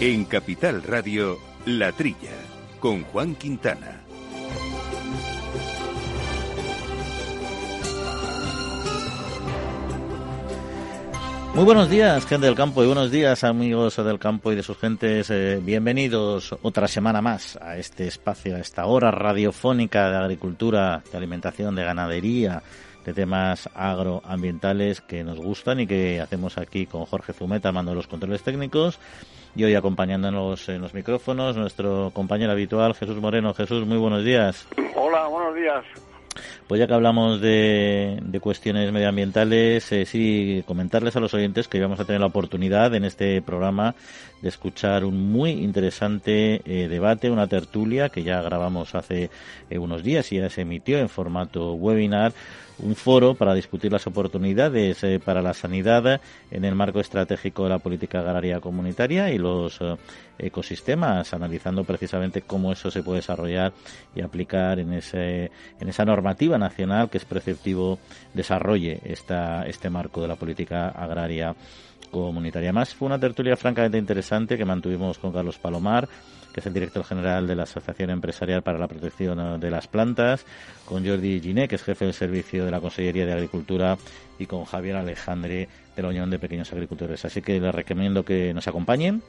En Capital Radio, La Trilla, con Juan Quintana. Muy buenos días, gente del campo, y buenos días, amigos del campo y de sus gentes. Eh, bienvenidos otra semana más a este espacio, a esta hora radiofónica de agricultura, de alimentación, de ganadería, de temas agroambientales que nos gustan y que hacemos aquí con Jorge Zumeta, mando los controles técnicos. Y hoy acompañándonos en los micrófonos, nuestro compañero habitual, Jesús Moreno. Jesús, muy buenos días. Hola, buenos días. Pues ya que hablamos de, cuestiones medioambientales, eh, sí, comentarles a los oyentes que vamos a tener la oportunidad en este programa de escuchar un muy interesante eh, debate, una tertulia que ya grabamos hace eh, unos días y ya se emitió en formato webinar un foro para discutir las oportunidades eh, para la sanidad en el marco estratégico de la política agraria comunitaria y los eh, ecosistemas, analizando precisamente cómo eso se puede desarrollar y aplicar en, ese, en esa normativa nacional que es preceptivo desarrolle esta, este marco de la política agraria comunitaria. Más fue una tertulia francamente interesante que mantuvimos con Carlos Palomar, que es el director general de la Asociación Empresarial para la Protección de las Plantas, con Jordi Giné, que es jefe del servicio de la Consellería de Agricultura, y con Javier Alejandre de la Unión de Pequeños Agricultores. Así que les recomiendo que nos acompañen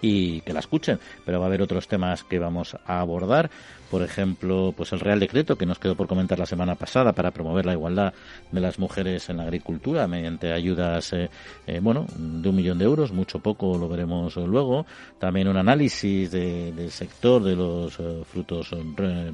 y que la escuchen, pero va a haber otros temas que vamos a abordar. Por ejemplo, pues el Real Decreto que nos quedó por comentar la semana pasada para promover la igualdad de las mujeres en la agricultura mediante ayudas, eh, eh, bueno, de un millón de euros, mucho poco lo veremos luego. También un análisis del sector de los eh, frutos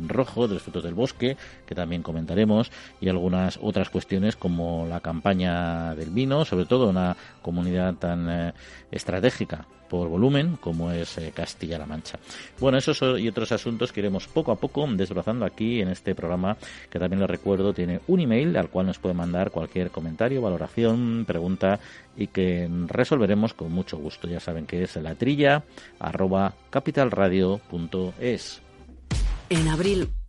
rojos, de los frutos del bosque, que también comentaremos, y algunas otras cuestiones como la campaña del vino, sobre todo una comunidad tan estratégica por volumen como es Castilla-La Mancha. Bueno, esos y otros asuntos que iremos poco a poco desbrozando aquí en este programa que también les recuerdo tiene un email al cual nos puede mandar cualquier comentario, valoración, pregunta y que resolveremos con mucho gusto. Ya saben que es la trilla capitalradio.es. En abril,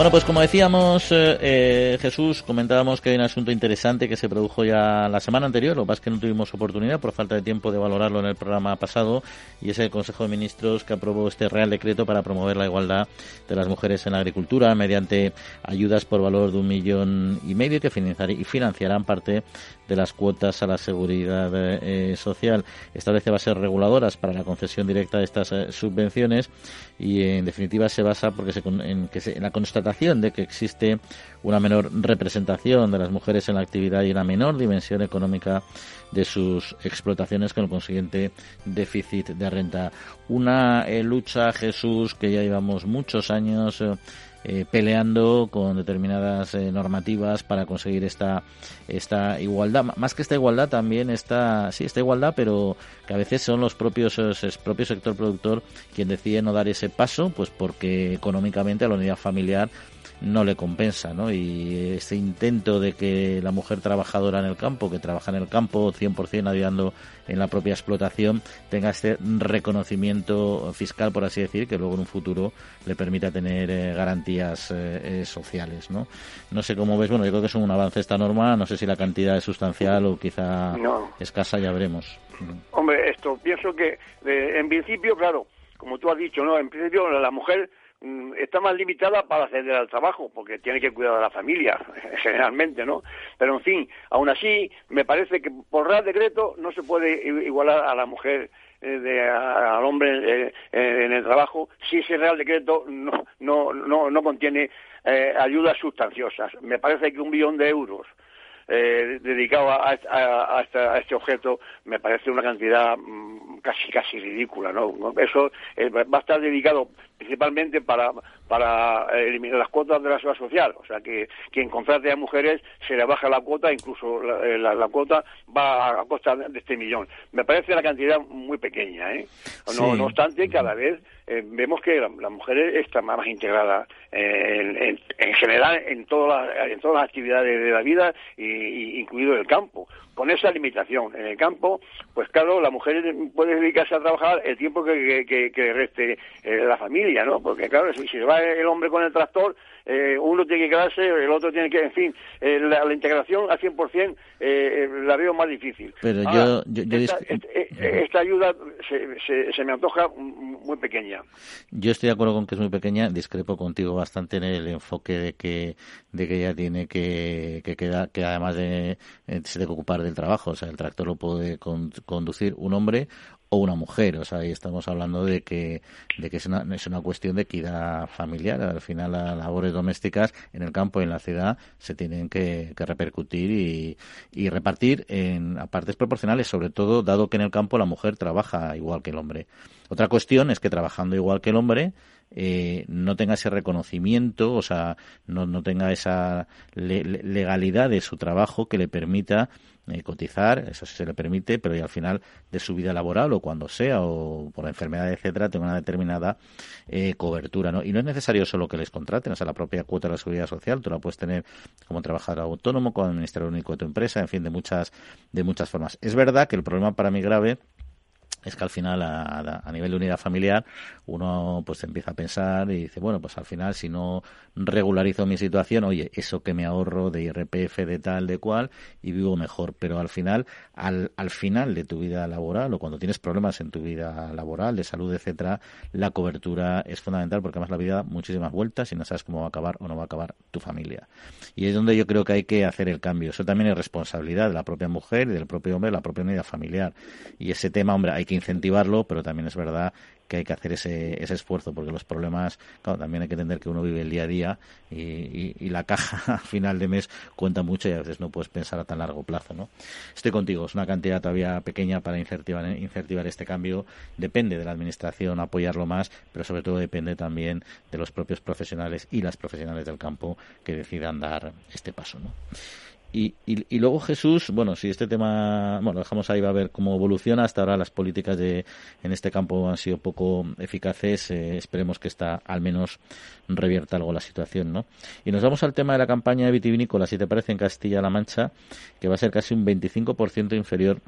Bueno, pues como decíamos, eh, eh, Jesús, comentábamos que hay un asunto interesante que se produjo ya la semana anterior, lo que pasa es que no tuvimos oportunidad por falta de tiempo de valorarlo en el programa pasado, y es el Consejo de Ministros que aprobó este Real Decreto para promover la igualdad de las mujeres en la agricultura mediante ayudas por valor de un millón y medio que financiarán parte de las cuotas a la seguridad eh, social. Establece bases reguladoras para la concesión directa de estas subvenciones y, en definitiva, se basa porque se, en, que se, en la constatación de que existe una menor representación de las mujeres en la actividad y una menor dimensión económica de sus explotaciones con el consiguiente déficit de renta. Una eh, lucha, Jesús, que ya llevamos muchos años eh, eh, peleando con determinadas normativas para conseguir esta esta igualdad. Más que esta igualdad también está sí esta igualdad pero que a veces son los propios el propio sector productor quien decide no dar ese paso pues porque económicamente a la unidad familiar no le compensa, ¿no? Y este intento de que la mujer trabajadora en el campo, que trabaja en el campo 100% ayudando en la propia explotación, tenga este reconocimiento fiscal, por así decir, que luego en un futuro le permita tener eh, garantías eh, eh, sociales, ¿no? No sé cómo ves, bueno, yo creo que es un avance esta norma, no sé si la cantidad es sustancial o quizá escasa, ya veremos. Hombre, esto pienso que en principio, claro, como tú has dicho, ¿no? En principio la mujer está más limitada para acceder al trabajo, porque tiene que cuidar de la familia, generalmente, ¿no? Pero, en fin, aún así, me parece que por Real Decreto no se puede igualar a la mujer eh, de, al hombre eh, eh, en el trabajo si ese Real Decreto no, no, no, no contiene ayudas sustanciosas. Me parece que un billón de euros dedicado a, a, este objeto me parece una cantidad mm, casi casi ridícula, ¿no? Eso va a estar dedicado principalmente para para eliminar las cuotas de la seguridad social, o sea que quien contrate a mujeres se le baja la cuota, incluso la, la, cuota va a costa de este millón. Me parece la cantidad muy pequeña, ¿eh? No, no obstante, cada vez eh, vemos que la, mujer está más integrada eh, en, general en todas las, en todas las actividades de la vida, y, incluido el campo. Con esa limitación, en el campo, pues claro, la mujer puede dedicarse a trabajar el tiempo que, que, reste eh, la familia, ¿no? Porque claro, si, se va el hombre con el tractor, eh, uno tiene que quedarse, el otro tiene que, en fin, eh, la, integración al 100% eh, la veo más difícil. Pero yo, esta, ayuda se, se, me antoja muy pequeña. Yo estoy de acuerdo con que es muy pequeña, discrepo contigo bastante en el enfoque de que, de que ella tiene que, que, que además de, se tiene que ocupar del trabajo, o sea, el tractor lo puede conducir un hombre o una mujer. O sea, ahí estamos hablando de que, de que es, una, es una cuestión de equidad familiar. Al final, las labores domésticas en el campo y en la ciudad se tienen que, repercutir y, y, repartir en a partes proporcionales, sobre todo dado que en el campo la mujer trabaja igual que el hombre. Otra cuestión es que trabajando igual que el hombre, eh, no tenga ese reconocimiento, o sea, no, no tenga esa legalidad de su trabajo que le permita eh, cotizar, eso sí se le permite, pero y al final de su vida laboral o cuando sea o por enfermedad, etcétera, tenga una determinada eh, cobertura, ¿no? Y no es necesario solo que les contraten, o sea, la propia cuota de la seguridad social, tú la puedes tener como trabajador autónomo, como administrador único de tu empresa, en fin, de muchas, de muchas formas. Es verdad que el problema para mí grave es que al final a, nivel de unidad familiar uno pues empieza a pensar y dice bueno pues al final si no regularizo mi situación oye eso que me ahorro de IRPF de tal de cual y vivo mejor pero al final al, al final de tu vida laboral o cuando tienes problemas en tu vida laboral de salud etcétera la cobertura es fundamental porque además la vida da muchísimas vueltas y no sabes cómo va a acabar o no va a acabar tu familia. Y es donde yo creo que hay que hacer el cambio. Eso también es responsabilidad de la propia mujer y del propio hombre la propia unidad familiar. Y ese tema hombre hay que incentivarlo, pero también es verdad que hay que hacer ese, ese esfuerzo, porque los problemas, claro, también hay que entender que uno vive el día a día y, la caja a final de mes cuenta mucho y a veces no puedes pensar a tan largo plazo, ¿no? Estoy contigo, es una cantidad todavía pequeña para incentivar, incentivar este cambio. Depende de la administración apoyarlo más, pero sobre todo depende también de los propios profesionales y las profesionales del campo que decidan dar este paso, ¿no? Y, y, luego Jesús, bueno, si este tema, bueno, dejamos ahí, va a ver cómo evoluciona. Hasta ahora las políticas de, en este campo han sido poco eficaces. Eh, esperemos que esta al menos revierta algo la situación, ¿no? Y nos vamos al tema de la campaña de vitivinícola, si te parece, en Castilla-La Mancha, que va a ser casi un 25% inferior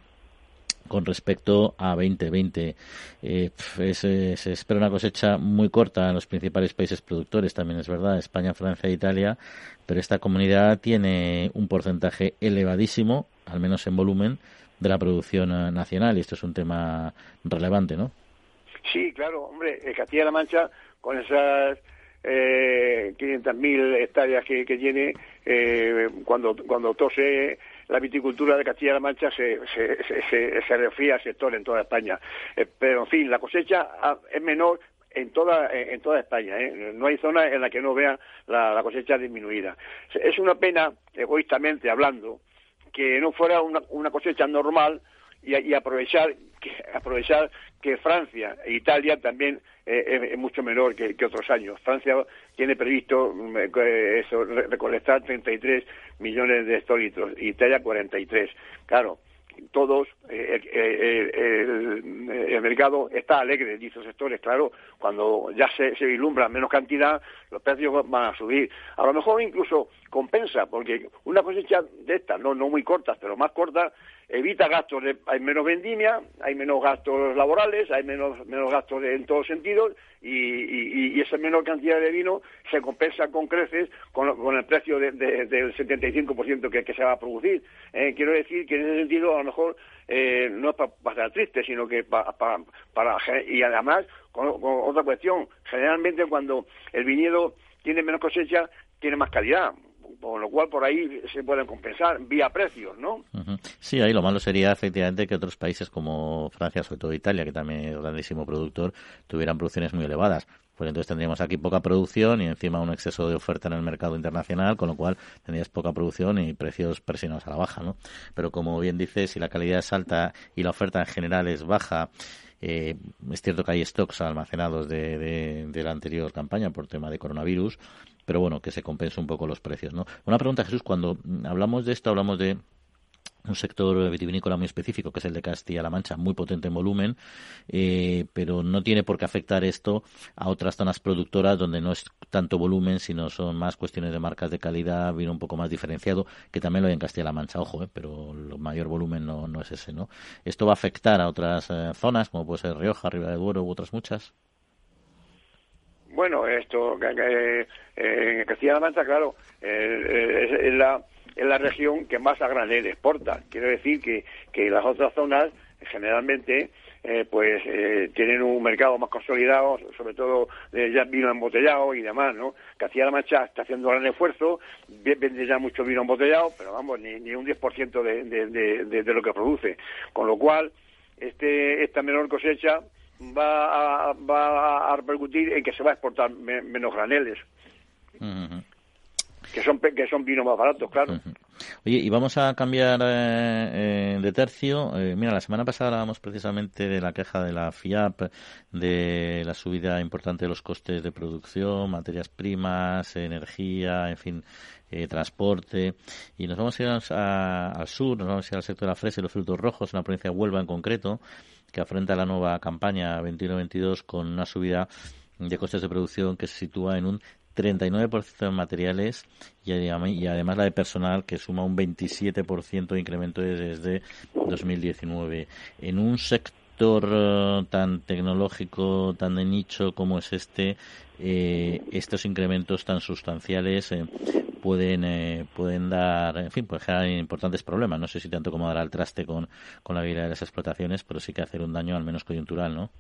con respecto a 2020. Eh, se espera una cosecha muy corta en los principales países productores, también es verdad, España, Francia e Italia, pero esta comunidad tiene un porcentaje elevadísimo, al menos en volumen, de la producción eh, nacional y esto es un tema relevante, ¿no? Sí, claro, hombre, Castilla-La Mancha, con esas eh, 500.000 hectáreas que, tiene, eh, cuando, cuando tose la viticultura de Castilla-La Mancha se, se, se, se, refría al sector en toda España. Eh, pero, en fin, la cosecha ah, es menor en toda, en toda España. ¿eh? No hay zona en la que no vean la, cosecha disminuida. Es una pena, egoístamente hablando, que no fuera una, una cosecha normal y, y aprovechar, que, aprovechar que Francia e Italia también eh, es, mucho menor que, otros años. Francia tiene previsto mm, eh, eso, recolectar 33 millones de hectolitros, Italia 43. Claro, todos, eh, el, mercado está alegre, dice los sectores, claro, cuando ya se vislumbra menos cantidad, los precios van a subir. A lo mejor incluso compensa, porque una cosecha de estas, no, no muy cortas, pero más cortas, evita gastos, hay menos vendimia, hay menos gastos laborales, hay menos, menos gastos en todos sentidos y, y, esa menor cantidad de vino se compensa con creces con, el precio del 75% que, que se va a producir. Eh, quiero decir que en ese sentido a lo mejor eh, no es para estar triste, sino que para... para y además, con otra cuestión, generalmente cuando el viñedo tiene menos cosecha, tiene más calidad con lo cual por ahí se pueden compensar vía precios, ¿no? Sí, ahí lo malo sería efectivamente que otros países como Francia, sobre todo Italia, que también es grandísimo productor, tuvieran producciones muy elevadas pues entonces tendríamos aquí poca producción y encima un exceso de oferta en el mercado internacional, con lo cual tendrías poca producción y precios presionados a la baja, ¿no? Pero como bien dices, si la calidad es alta y la oferta en general es baja, eh, es cierto que hay stocks almacenados de, de, la anterior campaña por tema de coronavirus, pero bueno, que se compense un poco los precios, ¿no? Una pregunta, Jesús, cuando hablamos de esto, hablamos de un sector vitivinícola muy específico, que es el de Castilla-La Mancha, muy potente en volumen, eh, pero no tiene por qué afectar esto a otras zonas productoras donde no es tanto volumen, sino son más cuestiones de marcas de calidad, vino un poco más diferenciado, que también lo hay en Castilla-La Mancha, ojo, eh, pero el mayor volumen no, no es ese, ¿no? ¿Esto va a afectar a otras eh, zonas, como puede ser Rioja, Riva de Duero u otras muchas? Bueno, esto, en Castilla-La Mancha, claro, es la es la región que más a granel exporta. Quiero decir que, que las otras zonas generalmente eh, pues eh, tienen un mercado más consolidado, sobre todo de ya vino embotellado y demás, ¿no? Castilla-La Mancha está haciendo gran esfuerzo, vende ya mucho vino embotellado, pero vamos, ni, ni un 10% de, de, de, de, lo que produce. Con lo cual, este, esta menor cosecha va a, va a repercutir en que se va a exportar menos graneles que son que son vinos más baratos, claro. Oye, y vamos a cambiar eh, eh, de tercio. Eh, mira, la semana pasada hablábamos precisamente de la queja de la FIAP, de la subida importante de los costes de producción, materias primas, energía, en fin, transporte. Y nos vamos a ir al sur, nos vamos a ir al sector de la fresa y los frutos rojos, en la provincia de Huelva en concreto, que afronta la nueva campaña 21-22 con una subida de costes de producción que se sitúa en un 39% de materiales y, además la de personal que suma un 27% de incremento desde 2019. En un sector eh, tan tecnológico, tan de nicho como es este, eh, estos incrementos tan sustanciales eh, pueden pueden dar, en fin, pueden generar importantes problemas. No sé si tanto como dar al traste con, con la vida de las explotaciones, pero sí que hacer un daño al menos coyuntural, ¿no?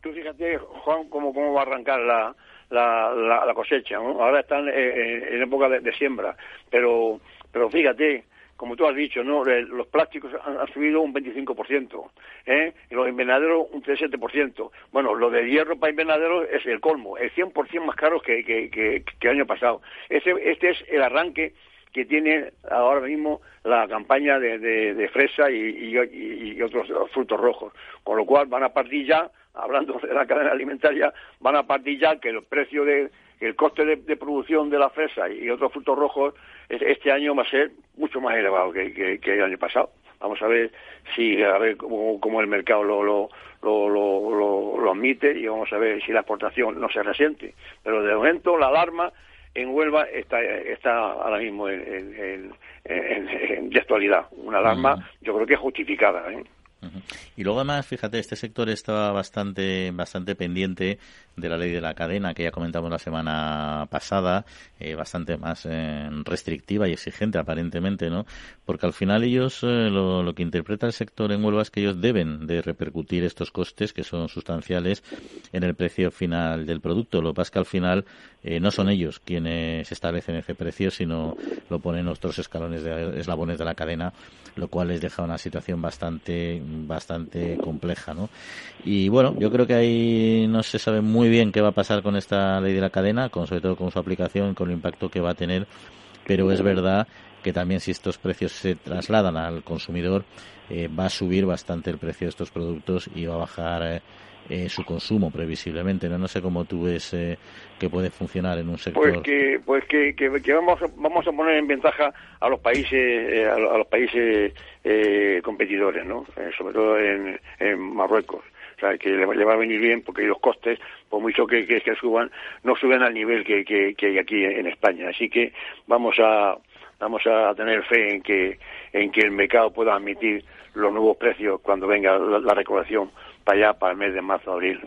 Tú, fíjate, Juan, cómo, cómo va a arrancar la, la, la, cosecha. Ahora están en época de, siembra, pero, pero fíjate, como tú has dicho, ¿no? los plásticos han, subido un 25%, ¿eh? y los invernaderos un 37%. Bueno, lo de hierro para invernaderos es el colmo, el 100% más caro que, que, que, el año pasado. Ese, este es el arranque que tiene ahora mismo la campaña de, de, fresa y, y, otros frutos rojos, con lo cual van a partir ya hablando de la cadena alimentaria, van a partir ya que el precio de, el coste de, producción de la fresa y otros frutos rojos este año va a ser mucho más elevado que, el año pasado. Vamos a ver si a ver cómo, el mercado lo, lo, lo, lo, admite y vamos a ver si la exportación no se resiente. Pero de momento la alarma en Huelva está, está ahora mismo en, de actualidad. Una alarma, yo creo que justificada. ¿eh? Y luego además, fíjate, este sector estaba bastante, bastante pendiente de la ley de la cadena que ya comentamos la semana pasada, eh, bastante más eh, restrictiva y exigente aparentemente, ¿no? Porque al final ellos, eh, lo, que interpreta el sector en Huelva es que ellos deben de repercutir estos costes que son sustanciales en el precio final del producto. Lo que pasa es que al final no son ellos quienes establecen ese precio, sino lo ponen otros escalones de eslabones de la cadena, lo cual les deja una situación bastante bastante compleja, ¿no? Y bueno, yo creo que ahí no se sabe muy bien qué va a pasar con esta ley de la cadena, con sobre todo con su aplicación, con el impacto que va a tener, pero es verdad que también si estos precios se trasladan al consumidor, eh, va a subir bastante el precio de estos productos y va a bajar eh, eh, su consumo previsiblemente. No, no sé cómo tú ves eh, que puede funcionar en un sector. Pues que, pues que, que, vamos, vamos a poner en ventaja a los países, eh, a, los países competidores, ¿no? sobre todo en, Marruecos. O sea, que le, va a venir bien porque los costes, por mucho que, que, suban, no suben al nivel que, que, hay aquí en España. Así que vamos a vamos a tener fe en que en que el mercado pueda admitir los nuevos precios cuando venga la, la recuperación para allá, para el mes de marzo, abril.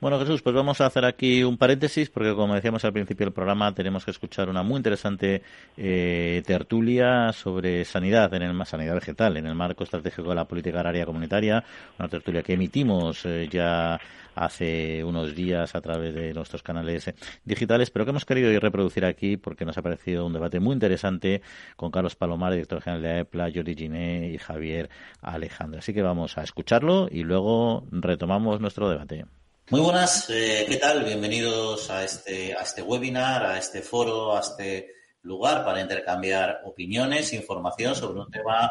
Bueno, Jesús, pues vamos a hacer aquí un paréntesis porque, como decíamos al principio del programa, tenemos que escuchar una muy interesante eh, tertulia sobre sanidad, en el sanidad vegetal, en el marco estratégico de la política agraria comunitaria, una tertulia que emitimos eh, ya hace unos días a través de nuestros canales eh, digitales, pero que hemos querido ir reproducir aquí porque nos ha parecido un debate muy interesante con Carlos Palomar, director general de AEPLA, Jordi Giné y Javier Alejandro. Así que vamos a escucharlo y luego retomamos nuestro debate. Muy buenas, eh, ¿qué tal? Bienvenidos a este, a este webinar, a este foro, a este lugar para intercambiar opiniones, información sobre un tema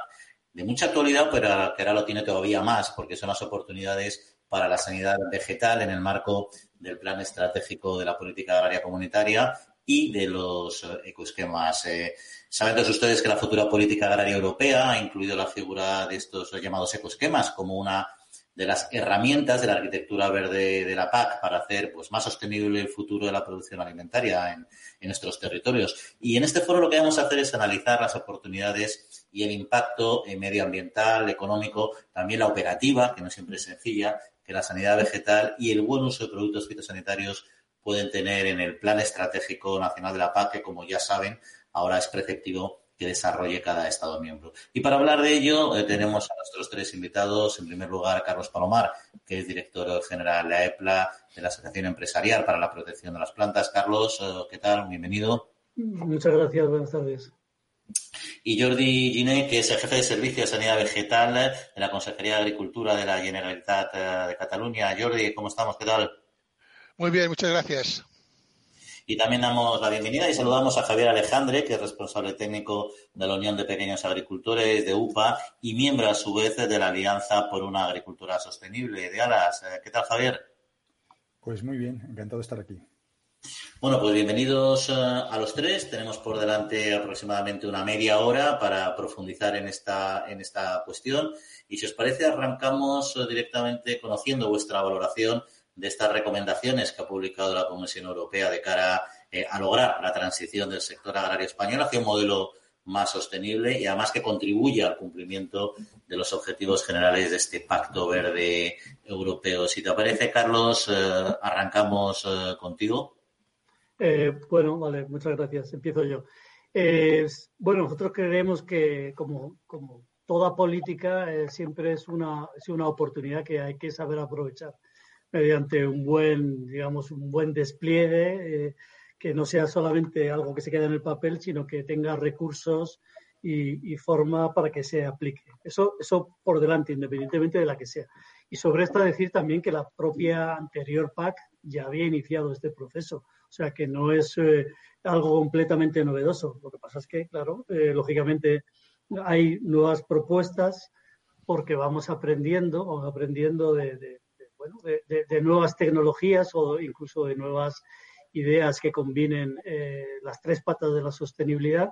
de mucha actualidad, pero que ahora lo tiene todavía más, porque son las oportunidades para la sanidad vegetal en el marco del Plan Estratégico de la Política Agraria Comunitaria y de los ecoesquemas. Eh, saben todos ustedes que la futura política agraria europea ha incluido la figura de estos llamados ecoesquemas como una de las herramientas de la arquitectura verde de la PAC para hacer pues, más sostenible el futuro de la producción alimentaria en, en nuestros territorios. Y en este foro lo que vamos a hacer es analizar las oportunidades y el impacto medioambiental, económico, también la operativa, que no siempre es sencilla, que la sanidad vegetal y el buen uso de productos fitosanitarios pueden tener en el Plan Estratégico Nacional de la PAC, que como ya saben, ahora es preceptivo que desarrolle cada Estado miembro. Y para hablar de ello, eh, tenemos a nuestros tres invitados. En primer lugar, Carlos Palomar, que es director general de la EPLA, de la Asociación Empresarial para la Protección de las Plantas. Carlos, eh, ¿qué tal? Bienvenido. Muchas gracias, buenas tardes. Y Jordi Giné, que es el jefe de Servicio de Sanidad Vegetal de la Consejería de Agricultura de la Generalitat eh, de Cataluña. Jordi, ¿cómo estamos? ¿Qué tal? Muy bien, muchas gracias. Y también damos la bienvenida y saludamos a Javier Alejandre, que es responsable técnico de la Unión de Pequeños Agricultores de UPA y miembro a su vez de la Alianza por una Agricultura Sostenible de Alas. Eh, ¿Qué tal, Javier? Pues muy bien, encantado de estar aquí. Bueno, pues bienvenidos eh, a los tres. Tenemos por delante aproximadamente una media hora para profundizar en esta, en esta cuestión. Y si os parece, arrancamos eh, directamente conociendo vuestra valoración de estas recomendaciones que ha publicado la Comisión Europea de cara eh, a lograr la transición del sector agrario español hacia un modelo más sostenible y además que contribuya al cumplimiento de los objetivos generales de este Pacto Verde Europeo. Si te parece, Carlos, eh, arrancamos eh, contigo. bueno, vale, muchas gracias. Empiezo yo. bueno, nosotros creemos que como, como toda política siempre es una, es una oportunidad que hay que saber aprovechar mediante un buen, digamos, un buen despliegue, eh, que no sea solamente algo que se quede en el papel, sino que tenga recursos y, forma para que se aplique. Eso, eso por delante, independientemente de la que sea. Y sobre esto decir también que la propia anterior PAC ya había iniciado este proceso. O sea que no es eh, algo completamente novedoso. Lo que pasa es que, claro, eh, lógicamente hay nuevas propuestas porque vamos aprendiendo, o aprendiendo de bueno, de, nuevas tecnologías o incluso de nuevas ideas que combinen eh, las tres patas de la sostenibilidad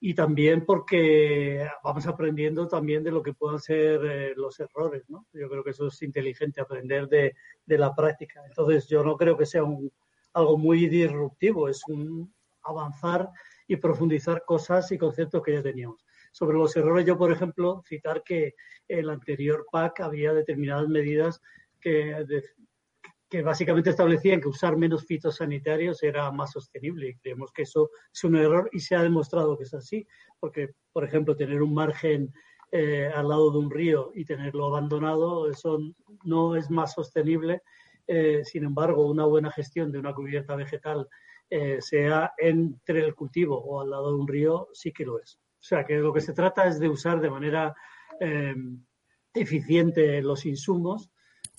y también porque vamos aprendiendo también de lo que puedan ser eh, los errores, ¿no? Yo creo que eso es inteligente, aprender de, la práctica. Entonces, yo no creo que sea un, algo muy disruptivo, es un avanzar y profundizar cosas y conceptos que ya teníamos. Sobre los errores, yo, por ejemplo, citar que el anterior PAC había determinadas medidas que, básicamente establecían que usar menos fitosanitarios era más sostenible y creemos que eso es un error y se ha demostrado que es así, porque, por ejemplo, tener un margen eh, al lado de un río y tenerlo abandonado, eso no es más sostenible. Eh, sin embargo, una buena gestión de una cubierta vegetal, eh, sea entre el cultivo o al lado de un río, sí que lo es. O sea, que lo que se trata es de usar de manera eficiente los insumos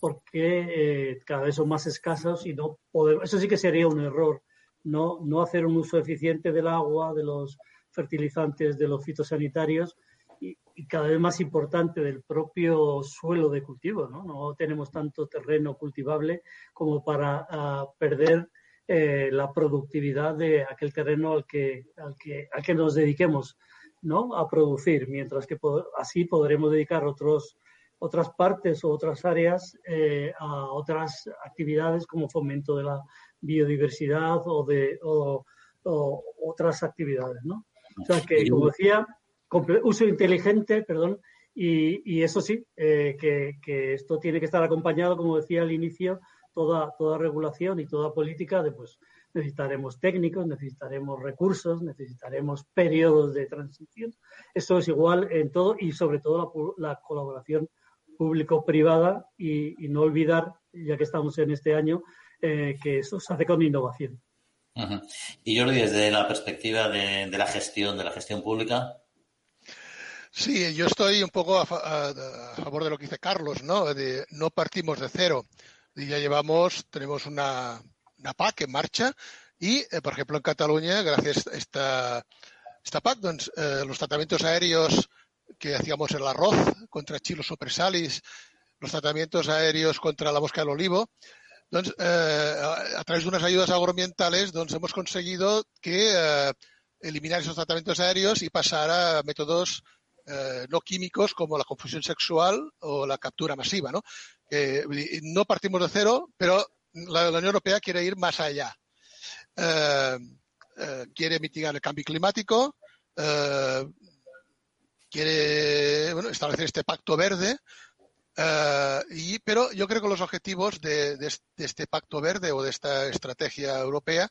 porque eh, cada vez son más escasos y no podemos, eso sí que sería un error, no, no hacer un uso eficiente del agua, de los fertilizantes, de los fitosanitarios y, cada vez más importante del propio suelo de cultivo. No, no tenemos tanto terreno cultivable como para ah, perder eh, la productividad de aquel terreno al que, al que, al que nos dediquemos ¿no? a producir, mientras que así podremos dedicar otros otras partes o otras áreas eh, a otras actividades como fomento de la biodiversidad o de otras actividades, ¿no? O sea que, como decía, uso inteligente, perdón, y, eso sí, eh, que, esto tiene que estar acompañado, como decía al inicio, toda, toda regulación y toda política de pues necesitaremos técnicos, necesitaremos recursos, necesitaremos periodos de transición. Eso es igual en todo y sobre todo la, la colaboración público-privada y, no olvidar, ya que estamos en este año, eh, que eso se hace con innovación. Y Jordi, desde la perspectiva de, la gestión, de la gestión pública. Sí, yo estoy un poco a, favor de lo que dice Carlos, ¿no? De, no partimos de cero. Y ya llevamos, tenemos una, una PAC en marcha y, eh, por ejemplo, en Cataluña, gracias a esta, esta PAC, doncs, eh, los tratamientos aéreos que hacíamos el arroz contra chilos sopresalis, los tratamientos aéreos contra la mosca del olivo, doncs, eh, a través de unas ayudas agroambientales doncs, hemos conseguido que eh, eliminar esos tratamientos aéreos y pasar a métodos eh, no químicos como la confusión sexual o la captura masiva. ¿no? no partimos de cero, pero la, la, Unión Europea quiere ir más allá. Eh, eh, quiere mitigar el cambio climático, quiere bueno, establecer este pacto verde. Uh, y, pero yo creo que los objetivos de, de, de, este pacto verde o de esta estrategia europea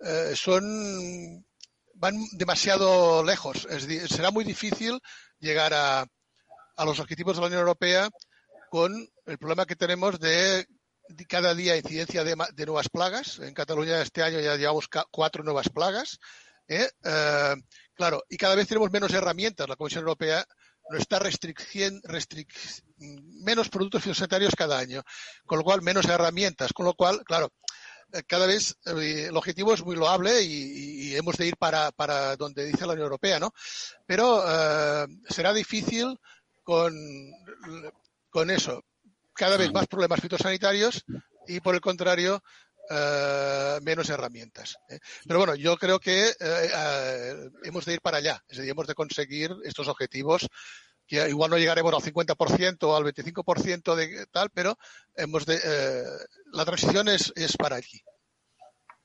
uh, son van demasiado lejos. Es, será muy difícil llegar a, a, los objetivos de la Unión Europea con el problema que tenemos de cada día incidencia de, de, nuevas plagas. En Cataluña este año ya llevamos cuatro nuevas plagas. ¿eh? Uh, claro, y cada vez tenemos menos herramientas. La Comisión Europea nos está restringiendo restric menos productos fitosanitarios cada año, con lo cual menos herramientas, con lo cual, claro, eh, cada vez eh, el objetivo es muy loable y, y, hemos de ir para, para donde dice la Unión Europea, ¿no? Pero eh, será difícil con, con eso. Cada vez más problemas fitosanitarios y, por el contrario, Uh, menos herramientas. ¿eh? Pero bueno, yo creo que uh, uh, hemos de ir para allá, es decir, hemos de conseguir estos objetivos que igual no llegaremos al 50% o al 25% de tal, pero hemos de, la transición es, es para allí.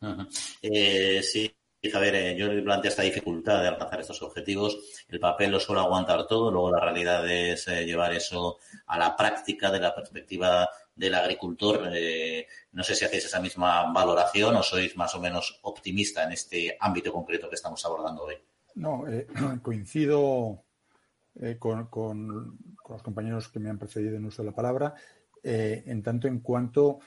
-huh. eh, sí, Javier, eh, yo esta dificultad de alcanzar estos objetivos. El papel lo suele aguantar todo, luego la realidad es eh, llevar eso a la práctica de la perspectiva del agricultor. Eh, no sé si hacéis esa misma valoración o sois más o menos optimista en este ámbito concreto que estamos abordando hoy. No, eh, coincido con, con, los compañeros que me han precedido en uso de la palabra, en tanto en cuanto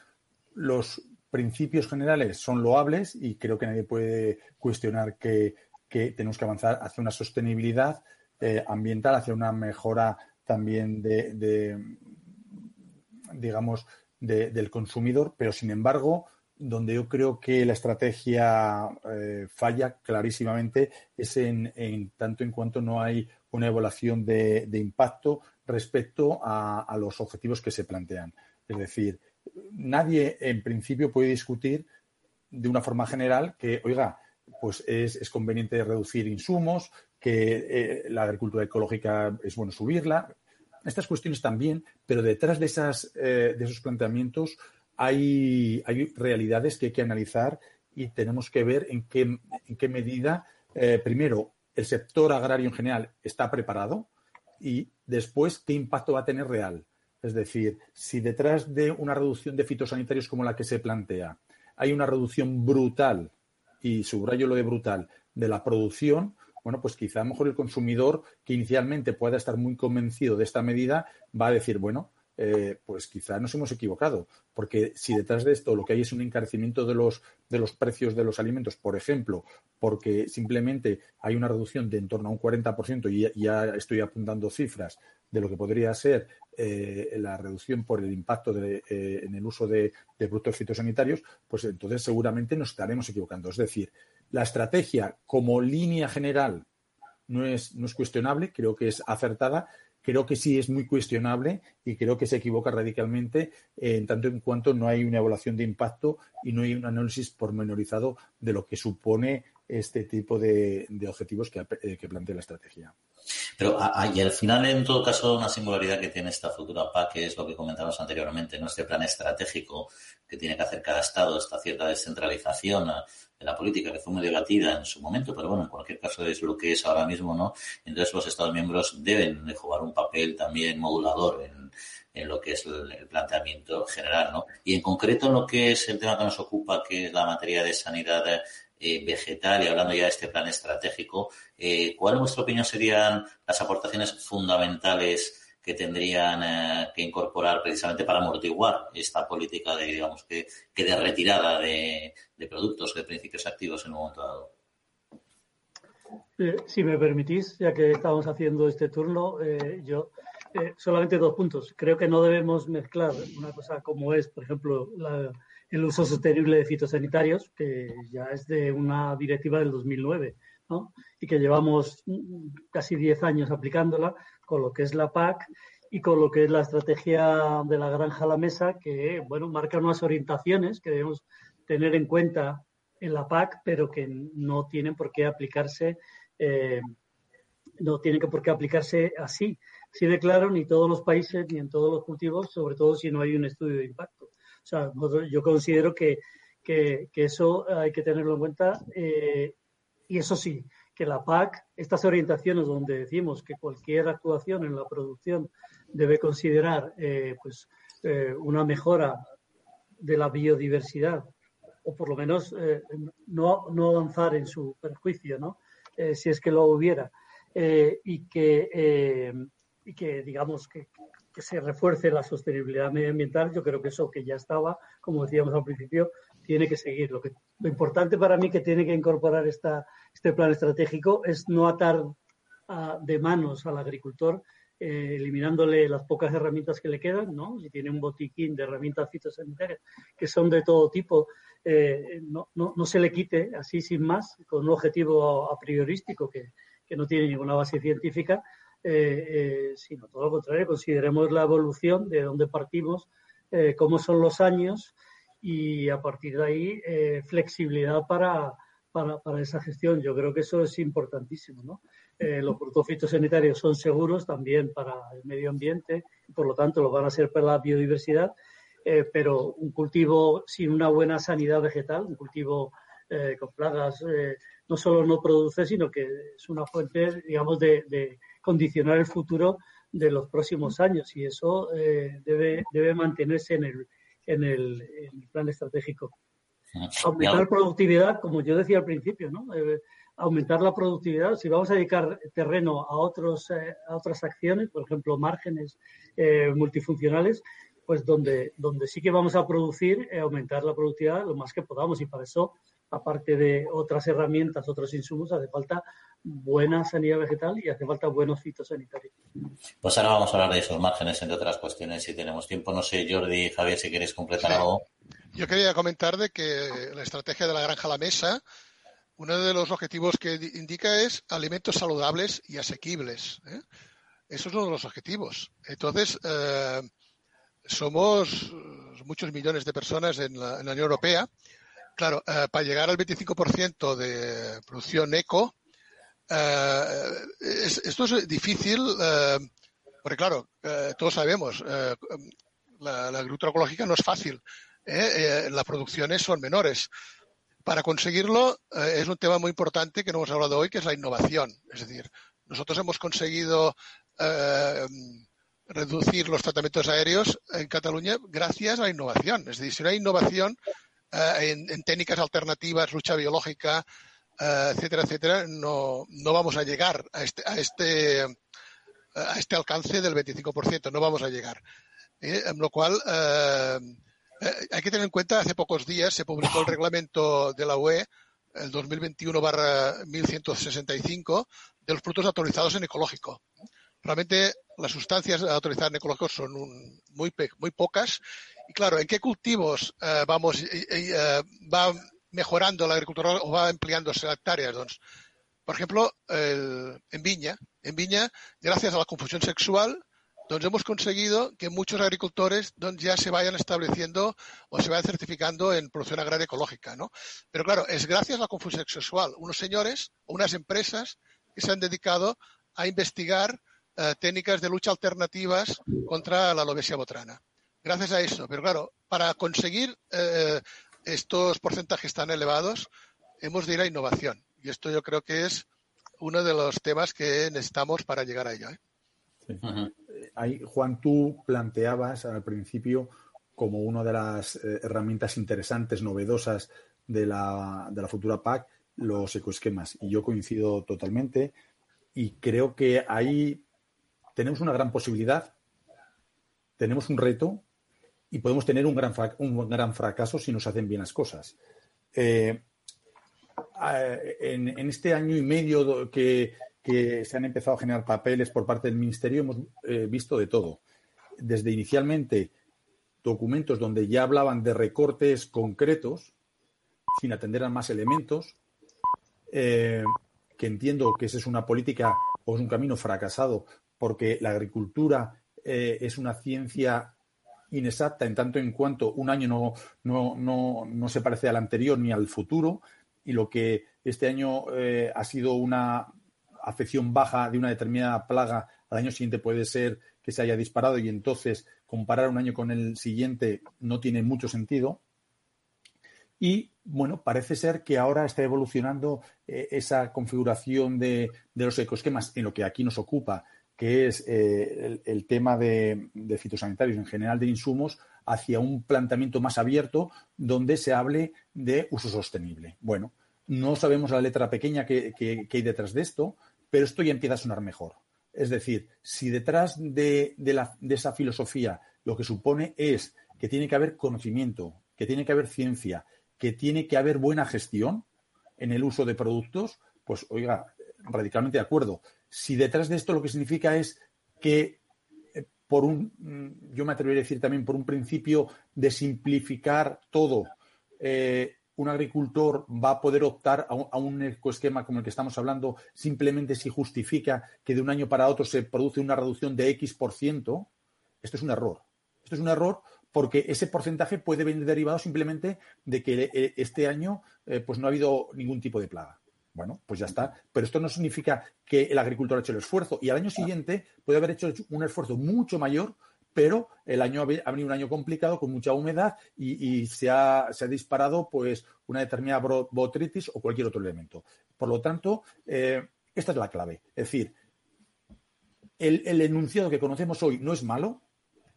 los principios generales son loables y creo que nadie puede cuestionar que, tenemos que avanzar hacia una sostenibilidad eh, ambiental, hacia una mejora también de, digamos, de, del consumidor, pero sin embargo, donde yo creo que la estrategia eh, falla clarísimamente es en, tanto en cuanto no hay una evaluación de, de impacto respecto a, a, los objetivos que se plantean. Es decir, nadie en principio puede discutir de una forma general que, oiga, pues es, conveniente reducir insumos, que eh, la agricultura ecológica es bueno subirla, estas cuestiones también, pero detrás de, esas, eh, de esos planteamientos hay, hay, realidades que hay que analizar y tenemos que ver en qué, en qué medida, eh, primero, el sector agrario en general está preparado y después qué impacto va a tener real. Es decir, si detrás de una reducción de fitosanitarios como la que se plantea hay una reducción brutal, y subrayo lo de brutal, de la producción, bueno, pues quizá a lo mejor el consumidor que inicialmente pueda estar muy convencido de esta medida va a decir, bueno, eh, pues quizá nos hemos equivocado, porque si detrás de esto lo que hay es un encarecimiento de los, de los precios de los alimentos, por ejemplo, porque simplemente hay una reducción de en torno a un 40%, y ya, estoy apuntando cifras de lo que podría ser eh, la reducción por el impacto de, eh, en el uso de, de productos fitosanitarios, pues entonces seguramente nos estaremos equivocando. Es decir, la estrategia como línea general no es, no es cuestionable, creo que es acertada, creo que sí es muy cuestionable y creo que se equivoca radicalmente eh, en tanto en cuanto no hay una evaluación de impacto y no hay un análisis pormenorizado de lo que supone este tipo de, objetivos que, eh, que, plantea la estrategia. Pero y al final, en todo caso, una singularidad que tiene esta futura PAC, que es lo que comentábamos anteriormente, ¿no? este plan estratégico que tiene que hacer cada Estado, esta cierta descentralización de la política que fue muy debatida en su momento, pero bueno, en cualquier caso es lo que es ahora mismo, ¿no? Entonces los Estados miembros deben de jugar un papel también modulador en, en lo que es el, planteamiento general, ¿no? Y en concreto en lo que es el tema que nos ocupa, que es la materia de sanidad eh, vegetal y hablando ya de este plan estratégico, eh, ¿cuál en vuestra opinión serían las aportaciones fundamentales que tendrían eh, que incorporar precisamente para amortiguar esta política de, digamos, que, que de retirada de, de, productos, de principios activos en un momento dado? Eh, si me permitís, ya que estamos haciendo este turno, eh, yo solamente dos puntos. Creo que no debemos mezclar una cosa como es, por ejemplo, el uso sostenible de fitosanitarios, que ya es de una directiva del 2009, ¿no? y que llevamos casi 10 años aplicándola, con lo que es la PAC y con lo que es la estrategia de la granja a la mesa, que bueno, marca unas orientaciones que debemos tener en cuenta en la PAC, pero que no tienen por qué aplicarse, eh, no tienen por qué aplicarse así, así de claro, ni todos los países, ni en todos los cultivos, sobre todo si no hay un estudio de impacto. O sea, yo considero que, que, eso hay que tenerlo en cuenta. Eh, y eso sí, que la PAC, estas orientaciones donde decimos que cualquier actuación en la producción debe considerar eh, pues, una mejora de la biodiversidad o por lo menos eh, no, no, avanzar en su perjuicio, ¿no? Eh, si es que lo hubiera. Eh, y, que, y que, digamos, que, que, se refuerce la sostenibilidad medioambiental, yo creo que eso que ya estaba, como decíamos al principio, tiene que seguir. Lo, que, lo importante para mí que tiene que incorporar esta, este plan estratégico es no atar de manos al agricultor eh, eliminándole las pocas herramientas que le quedan, ¿no? Si tiene un botiquín de herramientas fitosanitarias que son de todo tipo, eh, no, no, no, se le quite así sin más, con un objetivo a priorístico que, que no tiene ninguna base científica, eh, sino todo lo contrario, consideremos la evolución de dónde partimos, cómo son los años y a partir de ahí flexibilidad para, para, para, esa gestión. Yo creo que eso es importantísimo, ¿no? Eh, los productos fitosanitarios son seguros también para el medio ambiente por lo tanto lo van a ser para la biodiversidad, eh, pero un cultivo sin una buena sanidad vegetal, un cultivo eh, con plagas, no solo no produce, sino que es una fuente, digamos, de, condicionar el futuro de los próximos años y eso debe, debe mantenerse en el, en el, en el plan estratégico. Aumentar productividad, como yo decía al principio, ¿no? aumentar la productividad, si vamos a dedicar terreno a, otros, eh, a otras acciones, por ejemplo, márgenes eh, multifuncionales, pues donde, donde sí que vamos a producir, eh, aumentar la productividad lo más que podamos. Y para eso, aparte de otras herramientas, otros insumos, hace falta buena sanidad vegetal y hace falta buenos fitosanitarios. Pues ahora vamos a hablar de esos márgenes, entre otras cuestiones, si tenemos tiempo. No sé, Jordi, Javier, si queréis completar algo. Yo quería comentar de que la estrategia de la granja a la mesa uno de los objetivos que indica es alimentos saludables y asequibles. ¿eh? Eso es uno de los objetivos. Entonces, eh, somos muchos millones de personas en la, Unión Europea. Claro, eh, para llegar al 25% de producción eco, esto es difícil, porque claro, todos sabemos, la, la agricultura ecológica no es fácil. las producciones son menores. Para conseguirlo eh, es un tema muy importante que no hemos hablado hoy, que es la innovación. Es decir, nosotros hemos conseguido eh, reducir los tratamientos aéreos en Cataluña gracias a la innovación. Es decir, si no hay innovación eh, en, técnicas alternativas, lucha biológica, etcétera, etcétera, no, no vamos a llegar a este, a este, a este alcance del 25%. No vamos a llegar. en lo cual, eh, hay que tener en cuenta, hace pocos días se publicó el reglamento de la UE, el 2021-1165, de los productos autorizados en ecológico. Realmente las sustancias autorizadas en ecológico son muy, muy pocas. Y claro, ¿en qué cultivos eh, vamos, eh, va mejorando la agricultura o va ampliándose hectáreas? por ejemplo, en viña. En viña, gracias a la confusión sexual, donde hemos conseguido que muchos agricultores ya se vayan estableciendo o se vayan certificando en producción agraria ecológica, ¿no? Pero claro, es gracias a la confusión sexual. Unos señores o unas empresas que se han dedicado a investigar eh, técnicas de lucha alternativas contra la lobesia botrana. Gracias a eso. Pero claro, para conseguir eh, estos porcentajes tan elevados, hemos de ir a innovación. Y esto yo creo que es uno de los temas que necesitamos para llegar a ello. ¿eh? Juan, tú planteabas al principio como una de las eh, herramientas interesantes, novedosas de la, de la futura PAC, los ecoesquemas. Y yo coincido totalmente. Y creo que ahí tenemos una gran posibilidad, tenemos un reto y podemos tener un gran, un gran fracaso si nos hacen bien las cosas. Eh, en, este año y medio que, que se han empezado a generar papeles por parte del Ministerio hemos eh, visto de todo. Desde inicialmente documentos donde ya hablaban de recortes concretos, sin atender a más elementos, eh, que entiendo que esa es una política o es un camino fracasado, porque la agricultura es una ciencia inexacta en tanto en cuanto un año no, no, no, no, se parece al anterior ni al futuro, y lo que este año ha sido una afección baja de una determinada plaga al año siguiente puede ser que se haya disparado y entonces comparar un año con el siguiente no tiene mucho sentido. Y bueno, parece ser que ahora está evolucionando eh, esa configuración de, los ecosquemas en lo que aquí nos ocupa, que es eh, el, tema de, fitosanitarios en general de insumos, hacia un planteamiento más abierto donde se hable de uso sostenible. Bueno, no sabemos la letra pequeña que hay detrás de esto, pero esto ya empieza a sonar mejor. Es decir, si detrás de, esa filosofía lo que supone es que tiene que haber conocimiento, que tiene que haber ciencia, que tiene que haber buena gestión en el uso de productos, pues oiga, radicalmente de acuerdo. Si detrás de esto lo que significa es que eh, por un, mm, yo me atrevería a decir también por un principio de simplificar todo, eh, un agricultor va a poder optar a un, ecoesquema como el que estamos hablando simplemente si justifica que de un año para otro se produce una reducción de X por ciento, esto es un error. Esto es un error porque ese porcentaje puede venir derivado simplemente de que eh, este año pues no ha habido ningún tipo de plaga. Bueno, pues ya está. Pero esto no significa que el agricultor ha hecho el esfuerzo y al año siguiente puede haber hecho un esfuerzo mucho mayor pero el año ha venido un año complicado con mucha humedad y, se, ha, disparado pues una determinada botritis o cualquier otro elemento. Por lo tanto, eh, esta es la clave. Es decir, el, enunciado que conocemos hoy no es malo,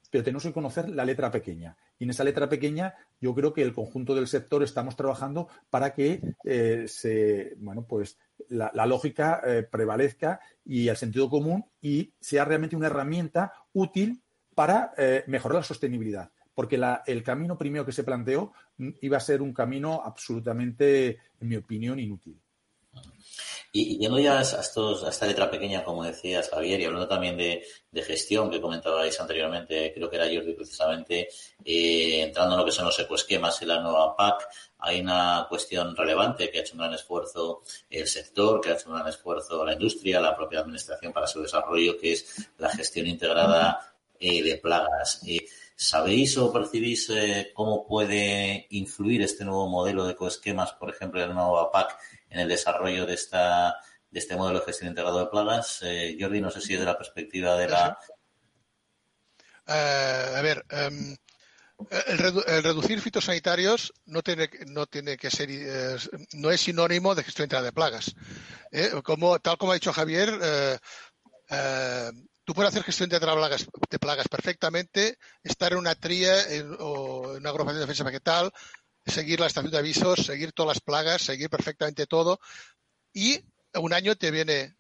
pero tenemos que conocer la letra pequeña. Y en esa letra pequeña yo creo que el conjunto del sector estamos trabajando para que eh, se, bueno, pues la, lógica eh, prevalezca y el sentido común y sea realmente una herramienta útil para eh, mejorar la sostenibilidad. Porque el camino primero que se planteó mm, iba a ser un camino absolutamente, en mi opinión, inútil. Y yendo ya a, esta letra pequeña, como decías, Javier, y hablando también de, gestión que comentabais anteriormente, creo que era Jordi precisamente, eh, entrando en lo que son los ecoesquemas y la nueva PAC, hay una cuestión relevante que ha hecho un gran esfuerzo el sector, que ha hecho un gran esfuerzo la industria, la propia administración para su desarrollo, que es la gestión integrada eh, de plagas. Eh, ¿Sabéis o percibís eh, cómo puede influir este nuevo modelo de ecoesquemas, por ejemplo, el nuevo APAC, en el desarrollo de esta de este modelo de gestión integrado de plagas? Jordi, no sé si es de la perspectiva de la. a ver, em, el, reducir fitosanitarios no tiene, no tiene que ser, no es sinónimo de gestión integrada de plagas. como, tal como ha dicho Javier, Tú puedes hacer gestión de plagas, de plagas perfectamente, estar en una tría o en una agrupación de defensa vegetal, seguir la estación de avisos, seguir todas las plagas, seguir perfectamente todo. Y un año te viene,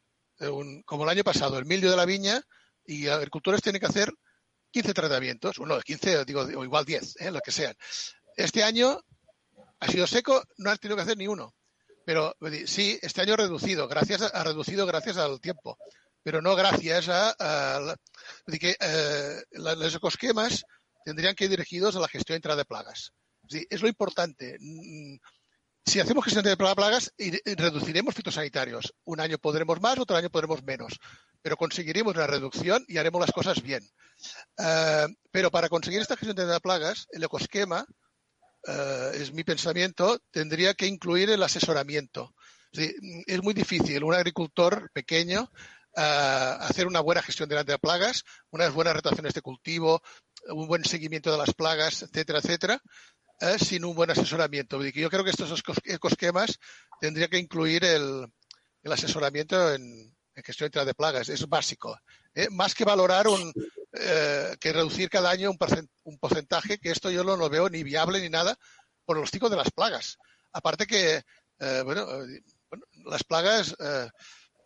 como el año pasado, el mildio de la viña y agricultores tienen que hacer 15 tratamientos, uno, 15, digo, o igual 10, ¿eh? lo que sean. Este año ha sido seco, no han tenido que hacer ni uno. Pero sí, este año ha reducido, gracias ha reducido gracias al tiempo pero no gracias a, que eh, los ecosquemas tendrían que ir dirigidos a la gestión intra de plagas. Es, lo importante. Mm, si hacemos gestión de plagas, reduciremos fitosanitarios. Un año podremos más, otro año podremos menos. Pero conseguiremos una reducción y haremos las cosas bien. Eh, pero para conseguir esta gestión de plagas, el ecosquema, eh, es mi pensamiento, tendría que incluir el asesoramiento. Es muy difícil. Un agricultor pequeño hacer una buena gestión de plagas, unas buenas rotaciones de cultivo, un buen seguimiento de las plagas, etcétera, etcétera, eh, sin un buen asesoramiento. Yo creo que estos ecosquemas tendría que incluir el, asesoramiento en, gestión de plagas. Es básico. ¿eh? Más que valorar un, eh, que reducir cada año un, porcentaje, que esto yo no lo veo ni viable ni nada por los ciclos de las plagas. Aparte que, bueno, las plagas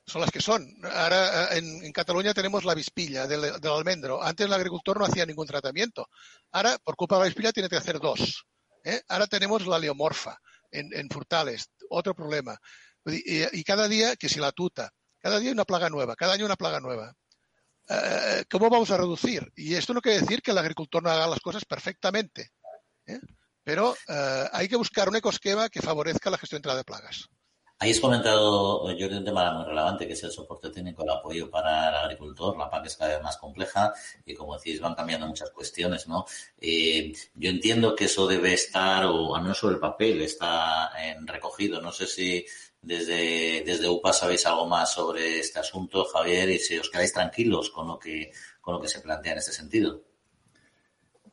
son las que son. Ahora en, Cataluña tenemos la vispilla del, almendro. Antes el agricultor no hacía ningún tratamiento. Ahora, por culpa de la vispilla, tiene que hacer dos. ¿Eh? Ahora tenemos la leomorfa en, frutales, otro problema. Y, cada día, que si la tuta, cada día una plaga nueva, cada año una plaga nueva. Eh, ¿Cómo vamos a reducir? Y esto no quiere decir que el agricultor no haga las cosas perfectamente, ¿eh? pero hay que buscar un ecosquema que favorezca la gestión de plagas. Habéis comentado, yo de un tema muy relevante, que es el soporte técnico, el apoyo para el agricultor. La PAC es cada vez más compleja y, como decís, van cambiando muchas cuestiones, ¿no? Eh, yo entiendo que eso debe estar, o al menos sobre el papel, está recogido. No sé si desde, desde UPA sabéis algo más sobre este asunto, Javier, y si os quedáis tranquilos con lo que, con lo que se plantea en este sentido.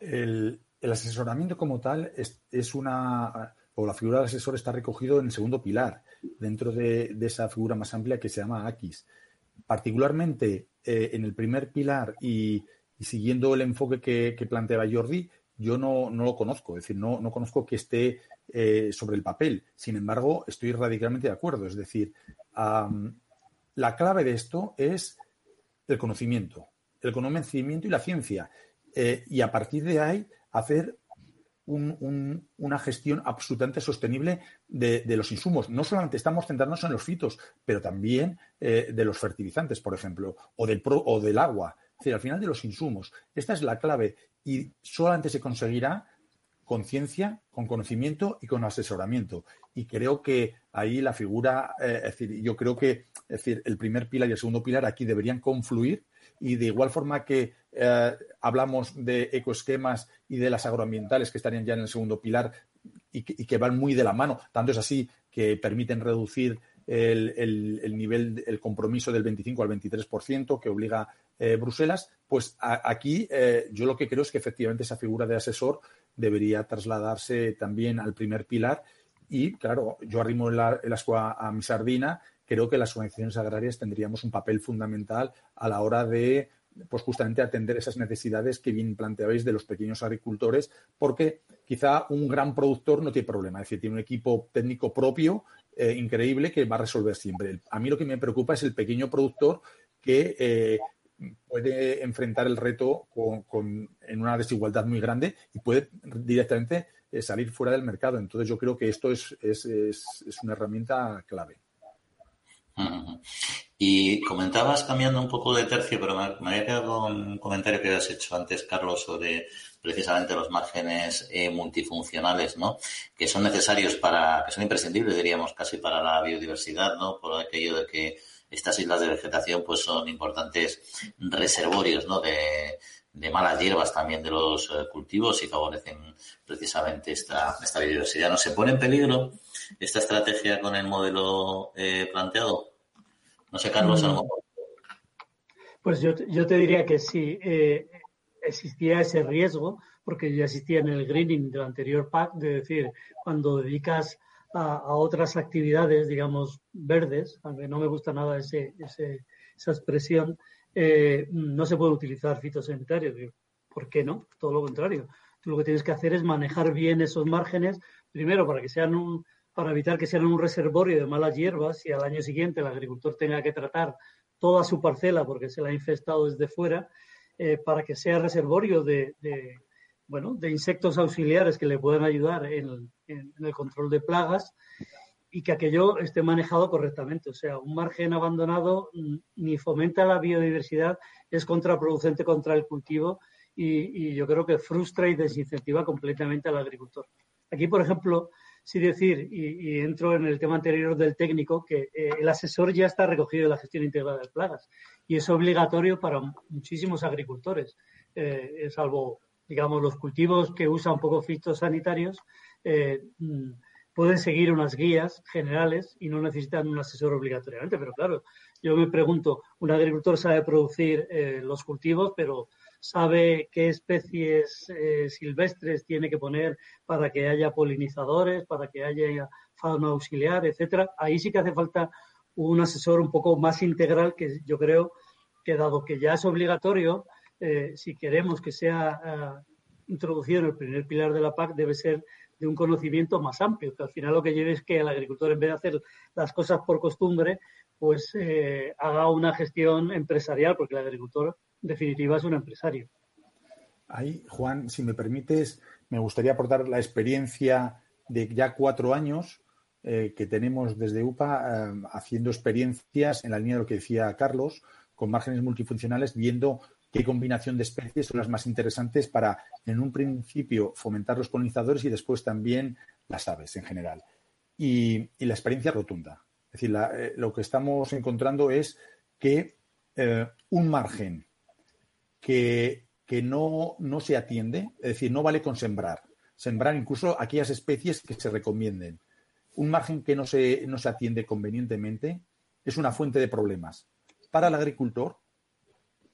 El, asesoramiento como tal es, es una o la figura del asesor está recogido en el segundo pilar, dentro de, esa figura más amplia que se llama AQUIS. Particularmente eh, en el primer pilar y, siguiendo el enfoque que, planteaba Jordi, yo no, lo conozco, es decir, no, no conozco que esté eh, sobre el papel. Sin embargo, estoy radicalmente de acuerdo. Es decir, la clave de esto es el conocimiento, el conocimiento y la ciencia. Eh, y a partir de ahí, hacer una gestión absolutamente sostenible de, los insumos. No solamente estamos centrándonos en los fitos, pero también eh, de los fertilizantes, por ejemplo, o del, o del agua. Es decir, al final de los insumos. Esta es la clave y solamente se conseguirá con ciencia, con conocimiento y con asesoramiento. Y creo que ahí la figura, eh, es decir, yo creo que es decir, el primer pilar y el segundo pilar aquí deberían confluir y de igual forma que eh, hablamos de ecoesquemas y de las agroambientales que estarían ya en el segundo pilar y que, van muy de la mano, tanto es así que permiten reducir el, nivel, el compromiso del 25 al 23% que obliga eh, Bruselas, pues aquí eh, yo lo que creo es que efectivamente esa figura de asesor debería trasladarse también al primer pilar y, claro, yo arrimo el, el ascua a mi sardina creo que las organizaciones agrarias tendríamos un papel fundamental a la hora de pues justamente atender esas necesidades que bien planteabais de los pequeños agricultores, porque quizá un gran productor no tiene problema, es decir, tiene un equipo técnico propio eh, increíble que va a resolver siempre. A mí lo que me preocupa es el pequeño productor que eh, puede enfrentar el reto con, en una desigualdad muy grande y puede directamente eh, salir fuera del mercado. Entonces yo creo que esto es, es, es una herramienta clave. Y comentabas, cambiando un poco de tercio, pero me, había quedado un comentario que habías hecho antes, Carlos, sobre precisamente los márgenes eh, multifuncionales, ¿no? Que son necesarios para, que son imprescindibles, diríamos, casi para la biodiversidad, ¿no? Por aquello de que estas islas de vegetación, pues son importantes reservorios, ¿no? De, malas hierbas también de los eh, cultivos y favorecen precisamente esta, esta biodiversidad. ¿No se pone en peligro esta estrategia con el modelo eh, planteado? No sé, Carlos, a lo mm. Pues yo, yo te diría que sí, eh, existía ese riesgo, porque ya existía en el greening del anterior PAC, de decir, cuando dedicas a, otras actividades, digamos, verdes, aunque no me gusta nada ese, esa expresión, eh, no se puede utilizar fitosanitarios. ¿Por qué no? Todo lo contrario. Tú lo que tienes que hacer es manejar bien esos márgenes, primero para que sean un, para evitar que sean un reservorio de malas hierbas y al año siguiente el agricultor tenga que tratar toda su parcela porque se la ha infestado desde fuera, eh, para que sea reservorio de, bueno, de insectos auxiliares que le puedan ayudar en, el control de plagas y que aquello esté manejado correctamente. O sea, un margen abandonado ni fomenta la biodiversidad, es contraproducente contra el cultivo y, y yo creo que frustra y desincentiva completamente al agricultor. Aquí, por ejemplo, sí decir, y, entro en el tema anterior del técnico, que eh, el asesor ya está recogido en la gestión integrada de plagas y es obligatorio para muchísimos agricultores, eh, salvo, digamos, los cultivos que usan poco fitosanitarios. Eh, mm, pueden seguir unas guías generales y no necesitan un asesor obligatoriamente, pero claro, yo me pregunto, un agricultor sabe producir los cultivos, pero sabe qué especies eh, silvestres tiene que poner para que haya polinizadores, para que haya fauna auxiliar, etcétera. Ahí sí que hace falta un asesor un poco más integral que yo creo que dado que ya es obligatorio, eh, si queremos que sea eh, introducido en el primer pilar de la PAC, debe ser de un conocimiento más amplio, que al final lo que lleve es que el agricultor, en vez de hacer las cosas por costumbre, pues haga una gestión empresarial, porque el agricultor definitiva es un empresario. Ahí, Juan, si me permites, me gustaría aportar la experiencia de ya cuatro años eh, que tenemos desde UPA eh, haciendo experiencias en la línea de lo que decía Carlos, con márgenes multifuncionales, viendo qué combinación de especies son las más interesantes para, en un principio, fomentar los polinizadores y después también las aves en general. Y, la experiencia rotunda. Es decir, eh, lo que estamos encontrando es que un margen que, no, no se atiende, es decir, no vale con sembrar. Sembrar incluso aquellas especies que se recomienden un margen que no se, no se atiende convenientemente es una fuente de problemas para el agricultor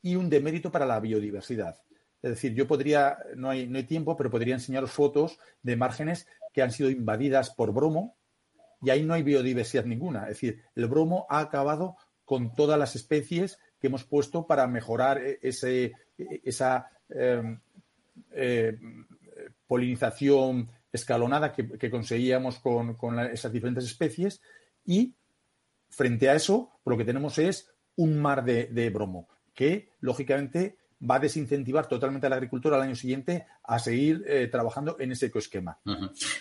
y un demérito para la biodiversidad. Es decir, yo podría, no hay, no hay tiempo, pero podría enseñaros fotos de márgenes que han sido invadidas por bromo y ahí no hay biodiversidad ninguna. Es decir, el bromo ha acabado con todas las especies que hemos puesto para mejorar e, ese, e, esa em, eh, polinización escalonada que, conseguíamos con, esas diferentes especies y frente a eso lo que tenemos es un mar de, bromo que lógicamente va a desincentivar totalmente al agricultor al año siguiente a seguir eh, trabajando en ese ecoesquema.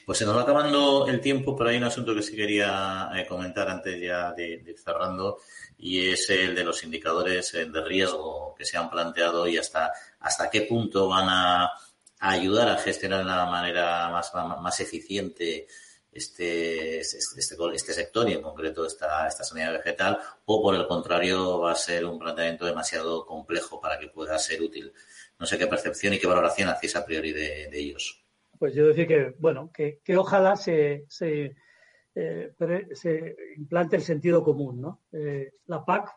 Pues se nos va acabando el tiempo, pero hay un asunto que sí quería eh, comentar antes ya de, ir cerrando y es el de los indicadores eh, de riesgo que se han planteado y hasta, hasta qué punto van a ayudar a gestionar de una manera más, más eficiente este, este, este, este, sector y en concreto esta, esta sanidad vegetal o por el contrario va a ser un planteamiento demasiado complejo para que pueda ser útil. No sé qué percepción y qué valoración hacéis a priori de, ellos. Pues yo decir que, bueno, que, ojalá se, se, eh, implante el sentido común, ¿no? Eh, la PAC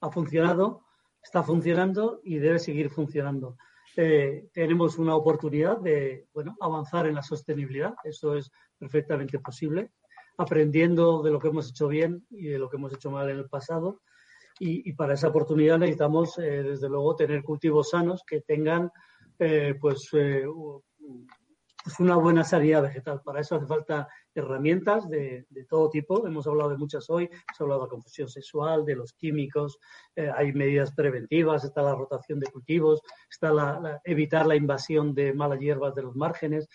ha funcionado, está funcionando y debe seguir funcionando. Eh, tenemos una oportunidad de bueno, avanzar en la sostenibilidad. Eso es perfectamente posible, aprendiendo de lo que hemos hecho bien y de lo que hemos hecho mal en el pasado. Y, para esa oportunidad necesitamos, eh, desde luego, tener cultivos sanos que tengan eh, pues, pues una buena sanidad vegetal. Para eso hace falta herramientas de, todo tipo. Hemos hablado de muchas hoy. Hemos hablado de la confusión sexual, de los químicos. Eh, hay medidas preventivas. Está la rotación de cultivos. Está la, evitar la invasión de malas hierbas de los márgenes.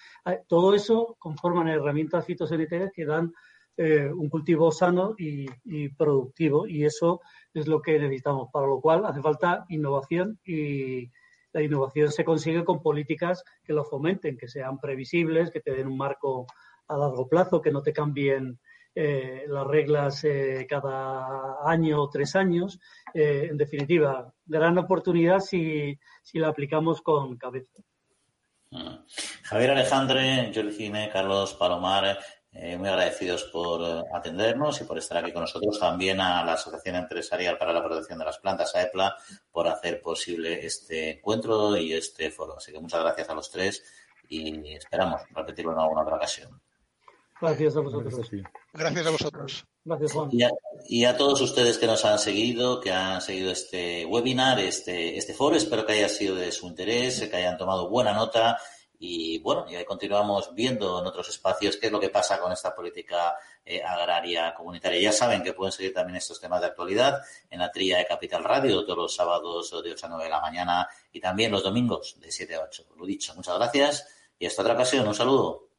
todo eso conforman herramientas fitosanitarias que dan eh, un cultivo sano y, y, productivo. Y eso es lo que necesitamos. Para lo cual hace falta innovación y la innovación se consigue con políticas que lo fomenten, que sean previsibles, que te den un marco a largo plazo, que no te cambien eh, las reglas eh, cada año o tres años. Eh, en definitiva, gran oportunidad si, si la aplicamos con cabeza. Mm. Javier Alejandre, Jorge Carlos Palomar, eh, muy agradecidos por eh, atendernos y por estar aquí con nosotros. También a la Asociación Empresarial para la Protección de las Plantas, AEPLA, por hacer posible este encuentro y este foro. Así que muchas gracias a los tres y esperamos repetirlo en alguna otra ocasión. Gracias a vosotros. Gracias a vosotros. Gracias, Juan. Y a, todos ustedes que nos han seguido, que han seguido este webinar, este, este foro. Espero que haya sido de su interés, que hayan tomado buena nota y bueno, y ahí continuamos viendo en otros espacios qué es lo que pasa con esta política eh, agraria comunitaria. Ya saben que pueden seguir también estos temas de actualidad en la trilla de Capital Radio todos los sábados de 8 a 9 de la mañana y también los domingos de 7 a 8. Lo dicho, muchas gracias y hasta otra ocasión. Un saludo.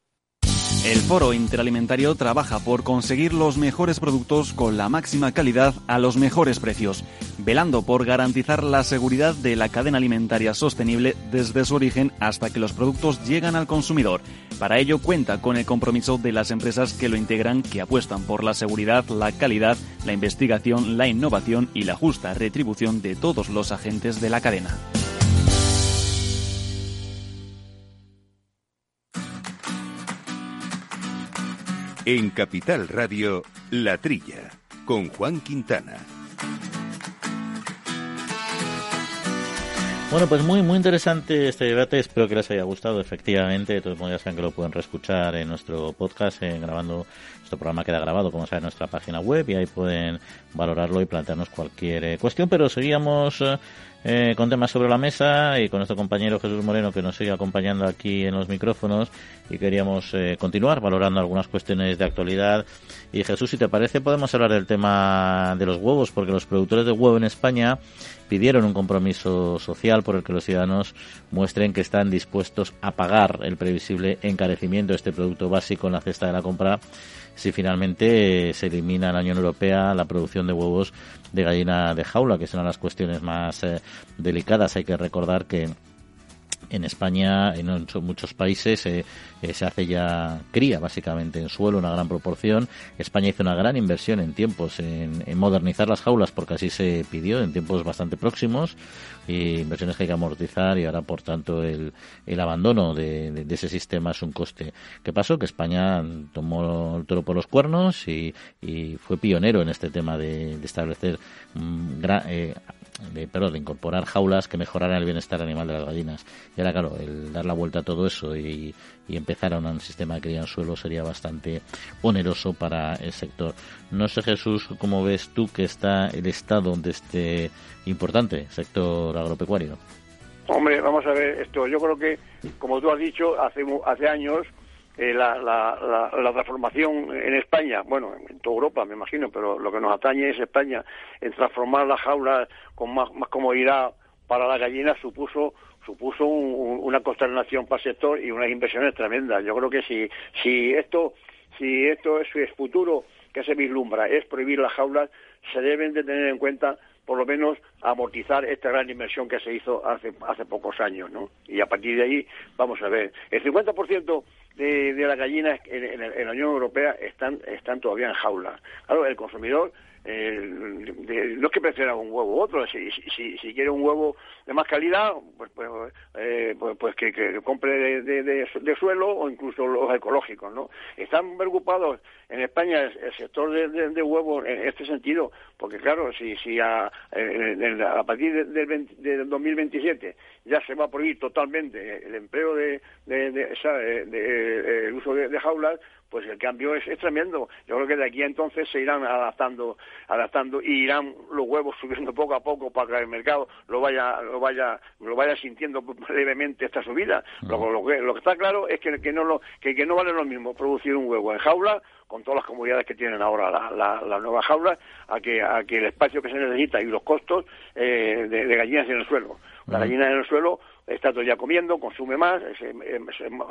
El Foro Interalimentario trabaja por conseguir los mejores productos con la máxima calidad a los mejores precios, velando por garantizar la seguridad de la cadena alimentaria sostenible desde su origen hasta que los productos llegan al consumidor. Para ello cuenta con el compromiso de las empresas que lo integran, que apuestan por la seguridad, la calidad, la investigación, la innovación y la justa retribución de todos los agentes de la cadena. En Capital Radio, La Trilla, con Juan Quintana. Bueno, pues muy muy interesante este debate. Espero que les haya gustado. Efectivamente, de todos modos ya saben que lo pueden reescuchar en nuestro podcast, grabando. Nuestro programa queda grabado, como saben, en nuestra página web y ahí pueden valorarlo y plantearnos cualquier eh, cuestión. Pero seguíamos eh, con temas sobre la mesa y con nuestro compañero Jesús Moreno que nos sigue acompañando aquí en los micrófonos y queríamos eh, continuar valorando algunas cuestiones de actualidad. Y Jesús, si te parece, podemos hablar del tema de los huevos, porque los productores de huevo en España pidieron un compromiso social por el que los ciudadanos muestren que están dispuestos a pagar el previsible encarecimiento de este producto básico en la cesta de la compra si finalmente se elimina en la Unión Europea la producción de huevos de gallina de jaula, que son las cuestiones más eh, delicadas. Hay que recordar que en España, en muchos países, eh, eh, se hace ya cría, básicamente, en suelo, una gran proporción. España hizo una gran inversión en tiempos en, modernizar las jaulas, porque así se pidió en tiempos bastante próximos, y inversiones que hay que amortizar, y ahora, por tanto, el, el abandono de, ese sistema es un coste. ¿Qué pasó? Que España tomó el toro por los cuernos y, fue pionero en este tema de, establecer eh, de, perdón, de incorporar jaulas que mejoraran el bienestar animal de las gallinas. Y ahora, claro, el dar la vuelta a todo eso y, empezar a un sistema de cría en suelo sería bastante oneroso para el sector. No sé, Jesús, cómo ves tú que está el estado de este importante sector agropecuario. Hombre, vamos a ver esto. Yo creo que, como tú has dicho, hace, hace años eh, la, la, la, transformación en España, bueno, en toda Europa me imagino, pero lo que nos atañe es España, en transformar las jaulas con más, más comodidad para las gallinas supuso supuso una consternación para el sector y unas inversiones tremendas. Yo creo que si, si esto si esto es, es futuro que se vislumbra es prohibir las jaulas, se deben de tener en cuenta por lo menos amortizar esta gran inversión que se hizo hace, hace pocos años, ¿no? Y a partir de ahí, vamos a ver, el 50% de, de las gallinas en, en, la Unión Europea están, están todavía en jaula. Claro, el consumidor eh, no es que prefiera un huevo u otro, si, si, si, quiere un huevo de más calidad, pues, pues, eh, pues, pues que, que, compre de, de, suelo o incluso los ecológicos, ¿no? Están preocupados en España el, sector de, de, huevos en este sentido, porque claro, si, si a, a partir del, del 2027 ya se va a prohibir totalmente el empleo de, de, de, el uso de, jaulas, pues el cambio es, tremendo. Yo creo que de aquí a entonces se irán adaptando, adaptando y irán los huevos subiendo poco a poco para que el mercado lo vaya, lo vaya, lo vaya sintiendo levemente esta subida. Lo, que, lo que está claro es que, que no lo, que, que no vale lo mismo producir un huevo en jaula con todas las comodidades que tienen ahora las la, nuevas jaulas, a que, a que el espacio que se necesita y los costos eh, de, gallinas en el suelo. La gallina en el suelo está todavía comiendo, consume más,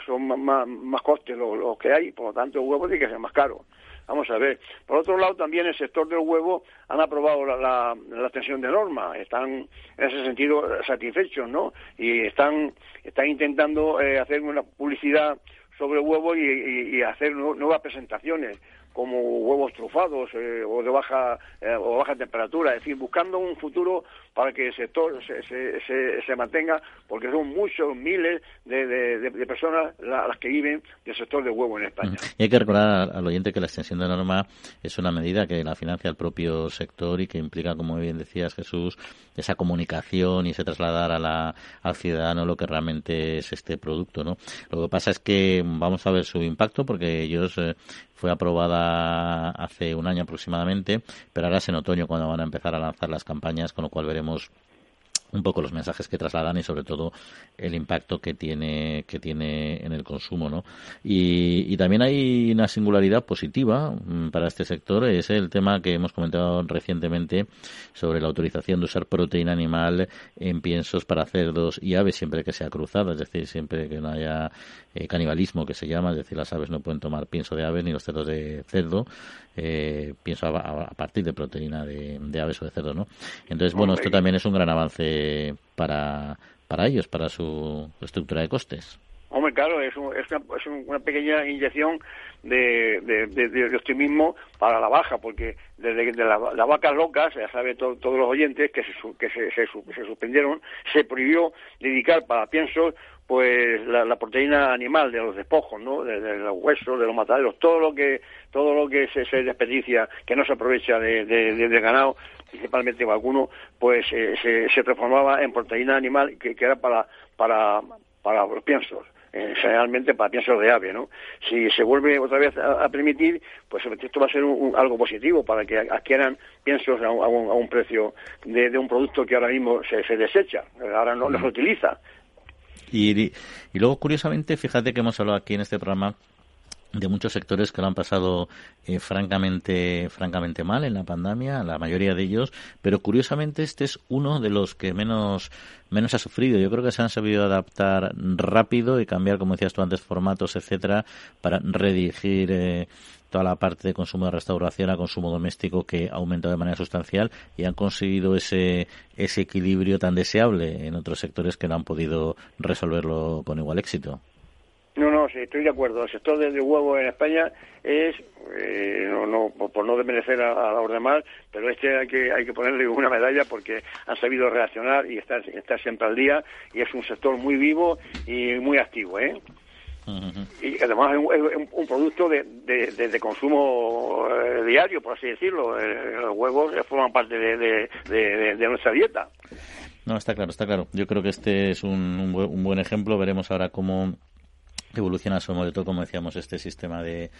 son más, costes los, que hay, por lo tanto el huevo tiene que ser más caro. Vamos a ver. Por otro lado, también el sector del huevo han aprobado la, la, extensión de norma, están en ese sentido satisfechos, ¿no? Y están, están intentando eh, hacer una publicidad sobre el huevo y, y hacer nuevas presentaciones como huevos trufados eh, o de baja eh, o baja temperatura, es decir, buscando un futuro para que el sector se, se, se, mantenga, porque son muchos miles de, de, personas las que viven del sector de huevo en España. Y hay que recordar al oyente que la extensión de norma es una medida que la financia el propio sector y que implica, como bien decías Jesús, esa comunicación y ese trasladar a la, al ciudadano lo que realmente es este producto, ¿no? Lo que pasa es que vamos a ver su impacto porque ellos eh, fue aprobada hace un año aproximadamente, pero ahora es en otoño cuando van a empezar a lanzar las campañas, con lo cual veremos un poco los mensajes que trasladan y sobre todo el impacto que tiene que tiene en el consumo no y, también hay una singularidad positiva mm, para este sector es el tema que hemos comentado recientemente sobre la autorización de usar proteína animal en piensos para cerdos y aves siempre que sea cruzada es decir siempre que no haya eh, canibalismo que se llama es decir las aves no pueden tomar pienso de ave ni los cerdos de cerdo eh, pienso a, partir de proteína de, de aves o de cerdo no entonces bueno esto también es un gran avance para, para ellos, para su estructura de costes. Hombre, claro, es, es, una, pequeña inyección de, de, optimismo para la baja, porque desde las vacas locas, ya saben todos los oyentes que, se, que se, se, suspendieron, se prohibió dedicar para piensos pues la, proteína animal de los despojos, ¿no? De, los huesos, de los mataderos, todo lo que todo lo que se, se desperdicia, que no se aprovecha de, del ganado, principalmente vacuno, pues eh, se, se, transformaba en proteína animal que, que era para, para, para los piensos. Eh, generalmente para piensos de ave, ¿no? Si se vuelve otra vez a, permitir, pues esto va a ser algo positivo para que adquieran piensos a un, a un, precio de, de, un producto que ahora mismo se, se desecha, ahora no, no se utiliza. Y, y luego, curiosamente, fíjate que hemos hablado aquí en este programa de muchos sectores que lo han pasado eh, francamente francamente mal en la pandemia la mayoría de ellos pero curiosamente este es uno de los que menos menos ha sufrido yo creo que se han sabido adaptar rápido y cambiar como decías tú antes formatos etcétera para redirigir eh, toda la parte de consumo de restauración a consumo doméstico que ha aumentado de manera sustancial y han conseguido ese, ese equilibrio tan deseable en otros sectores que no han podido resolverlo con igual éxito. Estoy de acuerdo. El sector del huevo en España es, eh, no, no, por, no desmerecer a, los demás, pero este hay que, hay que ponerle una medalla porque han sabido reaccionar y estar, estar siempre al día y es un sector muy vivo y muy activo, ¿eh? Y además es un, producto de, de, consumo eh, diario, por así decirlo. Eh, los huevos forman parte de, nuestra dieta. No, está claro, está claro. Yo creo que este es un, un buen ejemplo. Veremos ahora cómo evoluciona sobre todo, como decíamos, este sistema de,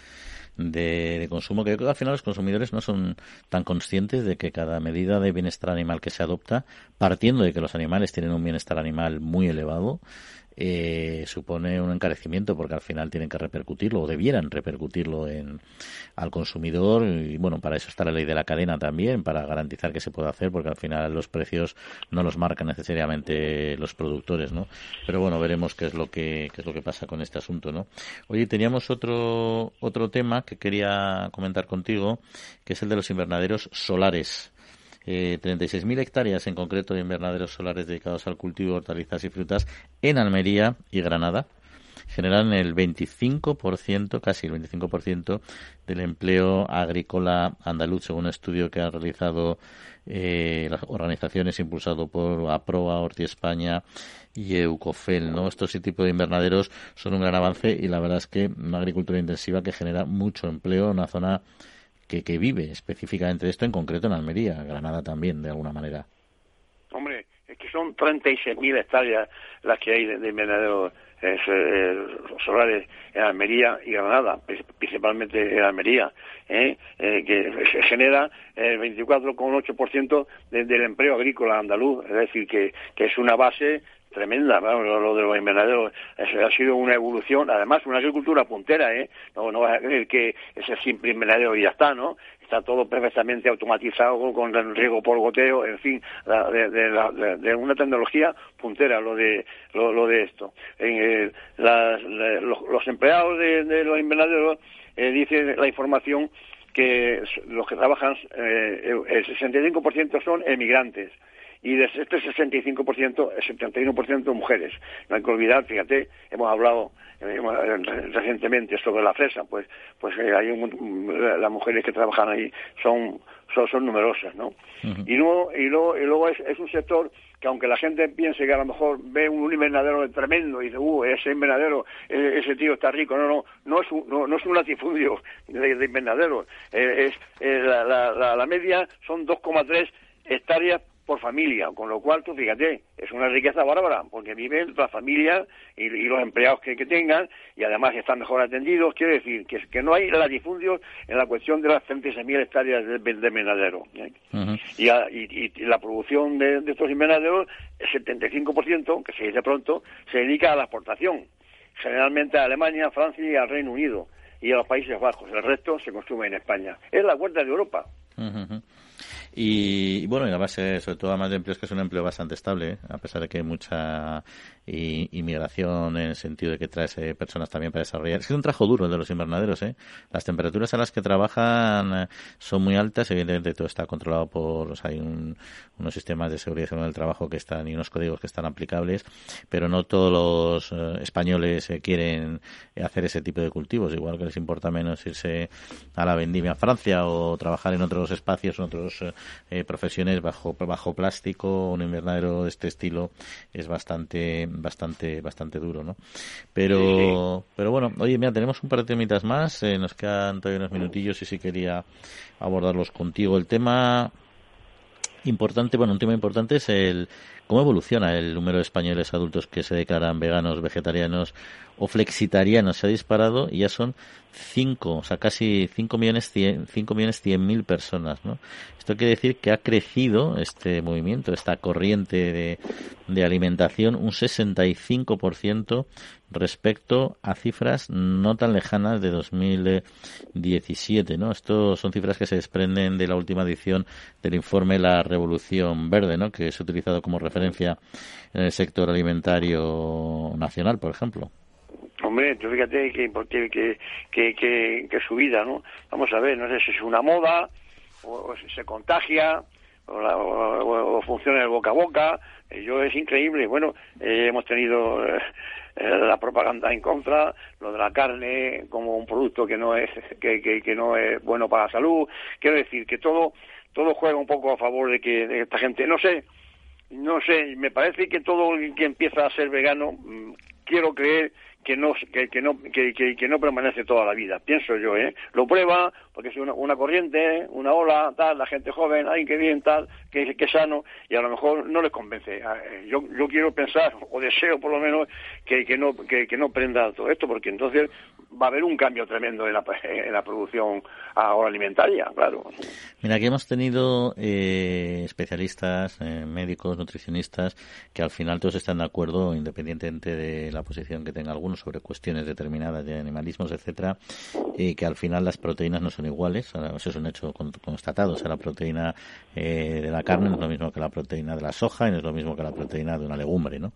de, consumo, que al final los consumidores no son tan conscientes de que cada medida de bienestar animal que se adopta, partiendo de que los animales tienen un bienestar animal muy elevado, eh, supone un encarecimiento porque al final tienen que repercutirlo o debieran repercutirlo en, al consumidor y bueno, para eso está la ley de la cadena también, para garantizar que se pueda hacer porque al final los precios no los marcan necesariamente los productores, ¿no? Pero bueno, veremos qué es lo que, qué es lo que pasa con este asunto, ¿no? Oye, teníamos otro, otro tema que quería comentar contigo, que es el de los invernaderos solares eh, 36.000 hectáreas en concreto de invernaderos solares dedicados al cultivo de hortalizas y frutas en Almería y Granada generan el 25%, casi el 25% del empleo agrícola andaluz, según un estudio que han realizado eh, las organizaciones impulsado por APROA, Horti España y Eucofel. ¿no? Estos tipos de invernaderos son un gran avance y la verdad es que una agricultura intensiva que genera mucho empleo en una zona que, que vive específicamente de esto, en concreto en Almería, Granada también, de alguna manera. Hombre, es que son 36.000 hectáreas las que hay de, de invernaderos eh, solares en Almería y Granada, principalmente en Almería, ¿eh? eh que se genera el 24,8% del empleo agrícola andaluz, es decir, que, que es una base tremenda, lo, de los invernaderos ha sido una evolución, además una agricultura puntera, ¿eh? No, no vas a creer que es el simple invernadero ya está, ¿no? Está todo perfectamente automatizado con el riego por goteo, en fin, de, una tecnología puntera lo de lo, de esto. Eh, los, empleados de, los invernaderos eh, dice la información que los que trabajan, eh, el 65% son emigrantes y de este 65%, el 71% mujeres. No hay que olvidar, fíjate, hemos hablado eh, recientemente sobre la fresa, pues pues eh, hay las mujeres que trabajan ahí son son, numerosas, ¿no? Y luego y luego, y luego es, es, un sector que aunque la gente piense que a lo mejor ve un invernadero tremendo y dice, uh, ese invernadero, e, ese tío está rico, no, no, no es un, no, es un latifundio de, de invernadero, eh, es, la, la, la media son 2,3 hectáreas por familia, con lo cual, tú fíjate, es una riqueza bárbara, porque viven la familia y, los empleados que, tengan, y además están mejor atendidos, quiere decir que, que no hay latifundios en la cuestión de las 36.000 hectáreas de, de invernadero. ¿eh? y, y, la producción de, estos invernaderos, el 75%, que se dice pronto, se dedica a la exportación, generalmente a Alemania, Francia y al Reino Unido, y a los Países Bajos. El resto se consume en España. Es la huerta de Europa. Y, bueno, y la base, sobre todo, además de empleos, que es un empleo bastante estable, ¿eh? a pesar de que hay mucha inmigración en el sentido de que trae eh, personas también para desarrollar. Es un trabajo duro el de los invernaderos, ¿eh? Las temperaturas a las que trabajan eh, son muy altas, evidentemente todo está controlado por, o sea, hay unos sistemas de seguridad del trabajo que están y unos códigos que están aplicables, pero no todos los españoles quieren hacer ese tipo de cultivos, igual que les importa menos irse a la vendimia a Francia o trabajar en otros espacios, en otros eh, profesiones bajo bajo plástico, un invernadero de este estilo es bastante bastante bastante duro, ¿no? Pero pero bueno, oye, mira, tenemos un par de temitas más, eh, nos quedan todavía unos minutillos y sí quería abordarlos contigo. El tema importante, bueno, un tema importante es el cómo evoluciona el número de españoles adultos que se declaran veganos, vegetarianos o flexitarianos. Se ha disparado y ya son 5, o sea, casi 5 millones 100, 5 millones 100 mil personas, ¿no? Esto quiere decir que ha crecido este movimiento, esta corriente de, de alimentación un 65% respecto a cifras no tan lejanas de 2017, ¿no? Esto son cifras que se desprenden de la última edición del informe La Revolución Verde, ¿no? Que es utilizado como referencia en el sector alimentario nacional, por ejemplo. Tú fíjate que, que, que, que, su vida, ¿no? Vamos a ver, no sé si es una moda, o, si se contagia, o, funciona el boca a boca. Eh, yo es increíble. Bueno, eh, hemos tenido eh, la propaganda en contra, lo de la carne como un producto que no es que, que, no es bueno para la salud. Quiero decir que todo todo juega un poco a favor de que de esta gente, no sé, no sé, me parece que todo el que empieza a ser vegano, mm, quiero creer que no que, que no que, que, no permanece toda la vida pienso yo eh lo prueba porque es una, una corriente una ola tal la gente joven ay qué bien tal que, que sano y a lo mejor no les convence. Ah, eh, yo yo quiero pensar o deseo por lo menos que, que no que, que no prenda todo esto porque entonces va a haber un cambio tremendo en la, en la producción agroalimentaria, claro. Mira, aquí hemos tenido eh, especialistas, eh, médicos, nutricionistas, que al final todos están de acuerdo, independientemente de la posición que tenga alguno sobre cuestiones determinadas de animalismos, etcétera, y que al final las proteínas no son iguales, eso es un hecho constatado, o sea, la proteína eh, de la carne no es lo mismo que la proteína de la soja y no es lo mismo que la proteína de una legumbre, ¿no?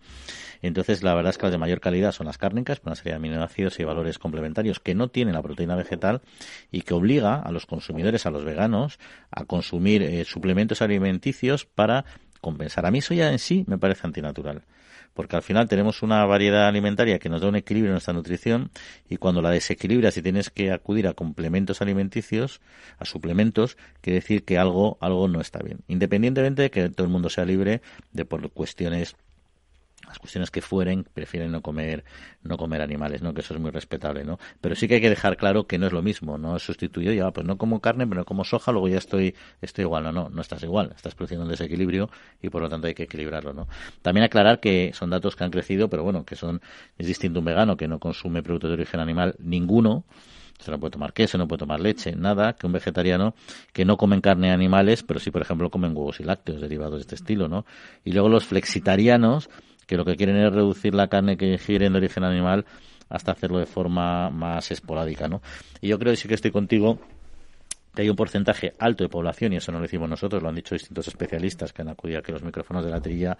Entonces, la verdad es que las de mayor calidad son las cárnicas, con una serie de aminoácidos y valores complementarios que no tienen la proteína vegetal y que obliga a los consumidores, a los veganos, a consumir eh, suplementos alimenticios para compensar. A mí eso ya en sí me parece antinatural porque al final tenemos una variedad alimentaria que nos da un equilibrio en nuestra nutrición y cuando la desequilibras y tienes que acudir a complementos alimenticios, a suplementos, quiere decir que algo, algo no está bien. Independientemente de que todo el mundo sea libre de por cuestiones las cuestiones que fueren, prefieren no comer, no comer animales, ¿no? Que eso es muy respetable, ¿no? Pero sí que hay que dejar claro que no es lo mismo, no es sustituido, ya, pues no como carne, pero no como soja, luego ya estoy, estoy igual, no, no, no estás igual, estás produciendo un desequilibrio y por lo tanto hay que equilibrarlo, ¿no? También aclarar que son datos que han crecido, pero bueno, que son, es distinto un vegano que no consume productos de origen animal ninguno, se no puede tomar queso, no puede tomar leche, nada, que un vegetariano que no comen carne de animales, pero sí, por ejemplo, comen huevos y lácteos derivados de este estilo, ¿no? Y luego los flexitarianos, que lo que quieren es reducir la carne que ingieren de origen animal hasta hacerlo de forma más esporádica, ¿no? Y yo creo que sí que estoy contigo que hay un porcentaje alto de población, y eso no lo decimos nosotros, lo han dicho distintos especialistas que han acudido aquí a los micrófonos de la trilla,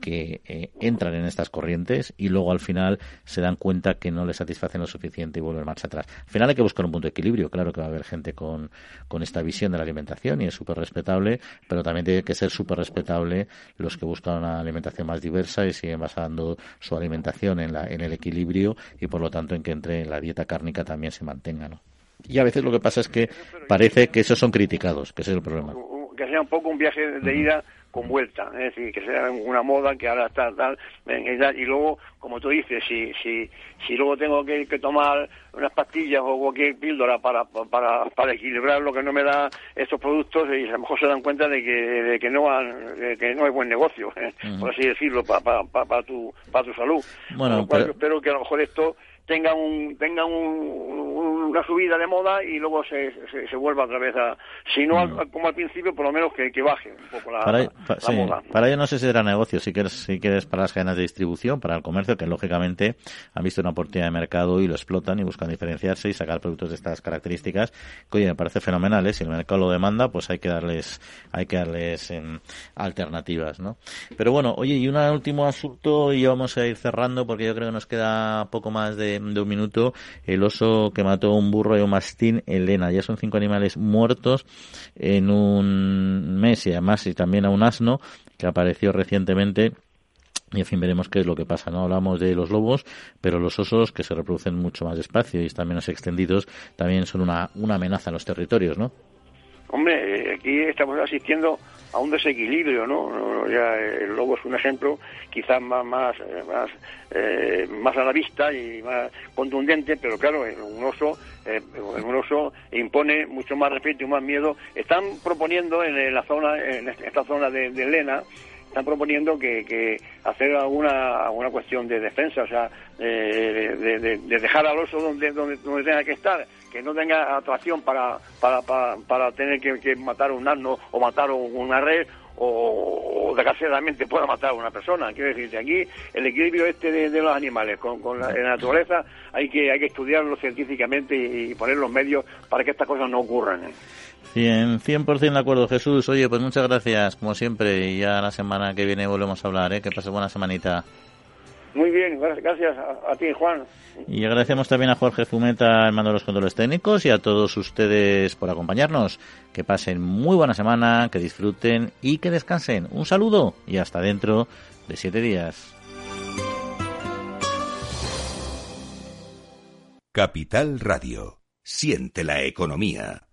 que eh, entran en estas corrientes y luego al final se dan cuenta que no les satisfacen lo suficiente y vuelven marcha atrás. Al final hay que buscar un punto de equilibrio, claro que va a haber gente con, con esta visión de la alimentación y es súper respetable, pero también tiene que ser súper respetable los que buscan una alimentación más diversa y siguen basando su alimentación en, la, en el equilibrio y por lo tanto en que entre la dieta cárnica también se mantenga, ¿no? Y a veces lo que pasa es que parece que esos son criticados, que ese es el problema. Que sea un poco un viaje de ida con vuelta, es decir, que sea una moda que ahora está tal, y luego, como tú dices, si, si, si luego tengo que, tomar unas pastillas o cualquier píldora para, para, para equilibrar lo que no me da estos productos, y a lo mejor se dan cuenta de que, de que, no, que no es buen negocio, ¿eh? por así decirlo, para para tu, para tu salud. Bueno, espero que a lo mejor esto tenga un tenga una subida de moda y luego se, se, vuelva otra vez a si no como al principio por lo menos que, baje un poco la, para, moda. para ello no sé si será negocio si quieres si quieres para las cadenas de distribución para el comercio que lógicamente han visto una oportunidad de mercado y lo explotan y buscan diferenciarse y sacar productos de estas características que oye me parece fenomenal ¿eh? si el mercado lo demanda pues hay que darles hay que darles em, alternativas no pero bueno oye y un último asunto y vamos a ir cerrando porque yo creo que nos queda poco más de de, un minuto el oso que mató un burro y un mastín en Lena. Ya son cinco animales muertos en un mes y además y también a un asno que apareció recientemente. Y en fin veremos qué es lo que pasa no hablamos de los lobos pero los osos que se reproducen mucho más despacio y están menos extendidos también son una, una amenaza en los territorios no hombre aquí estamos asistiendo a un desequilibrio, ¿no? Ya el lobo es un ejemplo quizás más más más, eh, más a la vista y más contundente, pero claro, un oso eh, un oso impone mucho más respeto y más miedo. Están proponiendo en la zona en esta zona de, de Lena están proponiendo que, que hacer alguna, alguna cuestión de defensa, o sea, de, de, dejar al oso donde, donde, donde tenga que estar, que no tenga atracción para, para, para, para tener que, matar un asno o matar una red o, desgraciadamente pueda matar a una persona. Quiero decir, aquí el equilibrio este de, los animales con, con la, naturaleza hay que, hay que estudiarlo científicamente y, poner los medios para que estas cosas no ocurran. ¿eh? Bien, 100% de acuerdo, Jesús. Oye, pues muchas gracias, como siempre, y ya la semana que viene volvemos a hablar, ¿eh? Que pase buena semanita. Muy bien, gracias a, ti, Juan. Y agradecemos también a Jorge Fumeta, el mando de los controles técnicos, y a todos ustedes por acompañarnos. Que pasen muy buena semana, que disfruten y que descansen. Un saludo y hasta dentro de siete días. Capital Radio. Siente la economía.